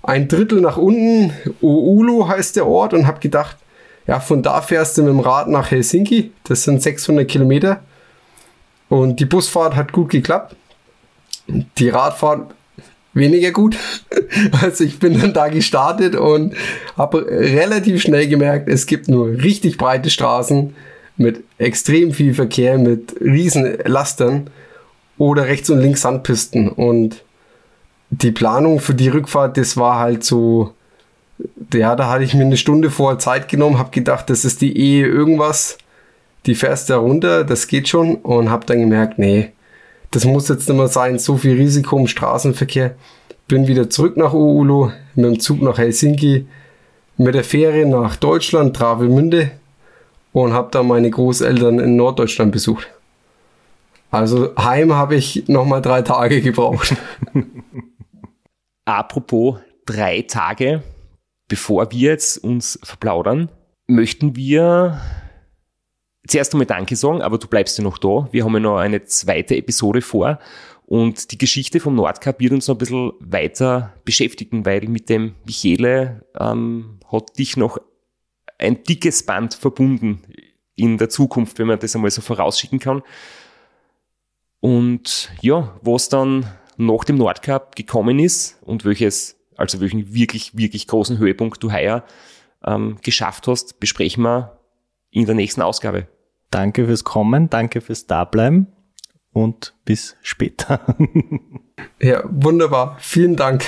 ein Drittel nach unten, Oulu heißt der Ort und hab gedacht, ja, von da fährst du mit dem Rad nach Helsinki, das sind 600 Kilometer. Und die Busfahrt hat gut geklappt. Die Radfahrt weniger gut. [laughs] Also ich bin dann da gestartet und habe relativ schnell gemerkt, es gibt nur richtig breite Straßen mit extrem viel Verkehr, mit riesen Lastern oder rechts und links Sandpisten. Und die Planung für die Rückfahrt, das war halt so, ja, da hatte ich mir eine Stunde vorher Zeit genommen, habe gedacht, das ist die Ehe irgendwas, die fährst da runter, das geht schon und habe dann gemerkt, nee, das muss jetzt nicht mehr sein, so viel Risiko im Straßenverkehr. Bin wieder zurück nach Oulu, mit dem Zug nach Helsinki, mit der Fähre nach Deutschland, Travemünde und habe dann meine Großeltern in Norddeutschland besucht. Also heim habe ich nochmal drei Tage gebraucht. [laughs] Apropos drei Tage, bevor wir jetzt uns verplaudern, möchten wir zuerst einmal Danke sagen, aber du bleibst ja noch da. Wir haben ja noch eine zweite Episode vor und die Geschichte vom Nordkap wird uns noch ein bisschen weiter beschäftigen, weil mit dem Michele ähm, hat dich noch ein dickes Band verbunden in der Zukunft, wenn man das einmal so vorausschicken kann. Und ja, was dann nach dem Nordcup gekommen ist und welches, also welchen wirklich, wirklich großen Höhepunkt du heuer ähm, geschafft hast, besprechen wir in der nächsten Ausgabe. Danke fürs Kommen, danke fürs Dableiben und bis später. [laughs] ja, wunderbar. Vielen Dank.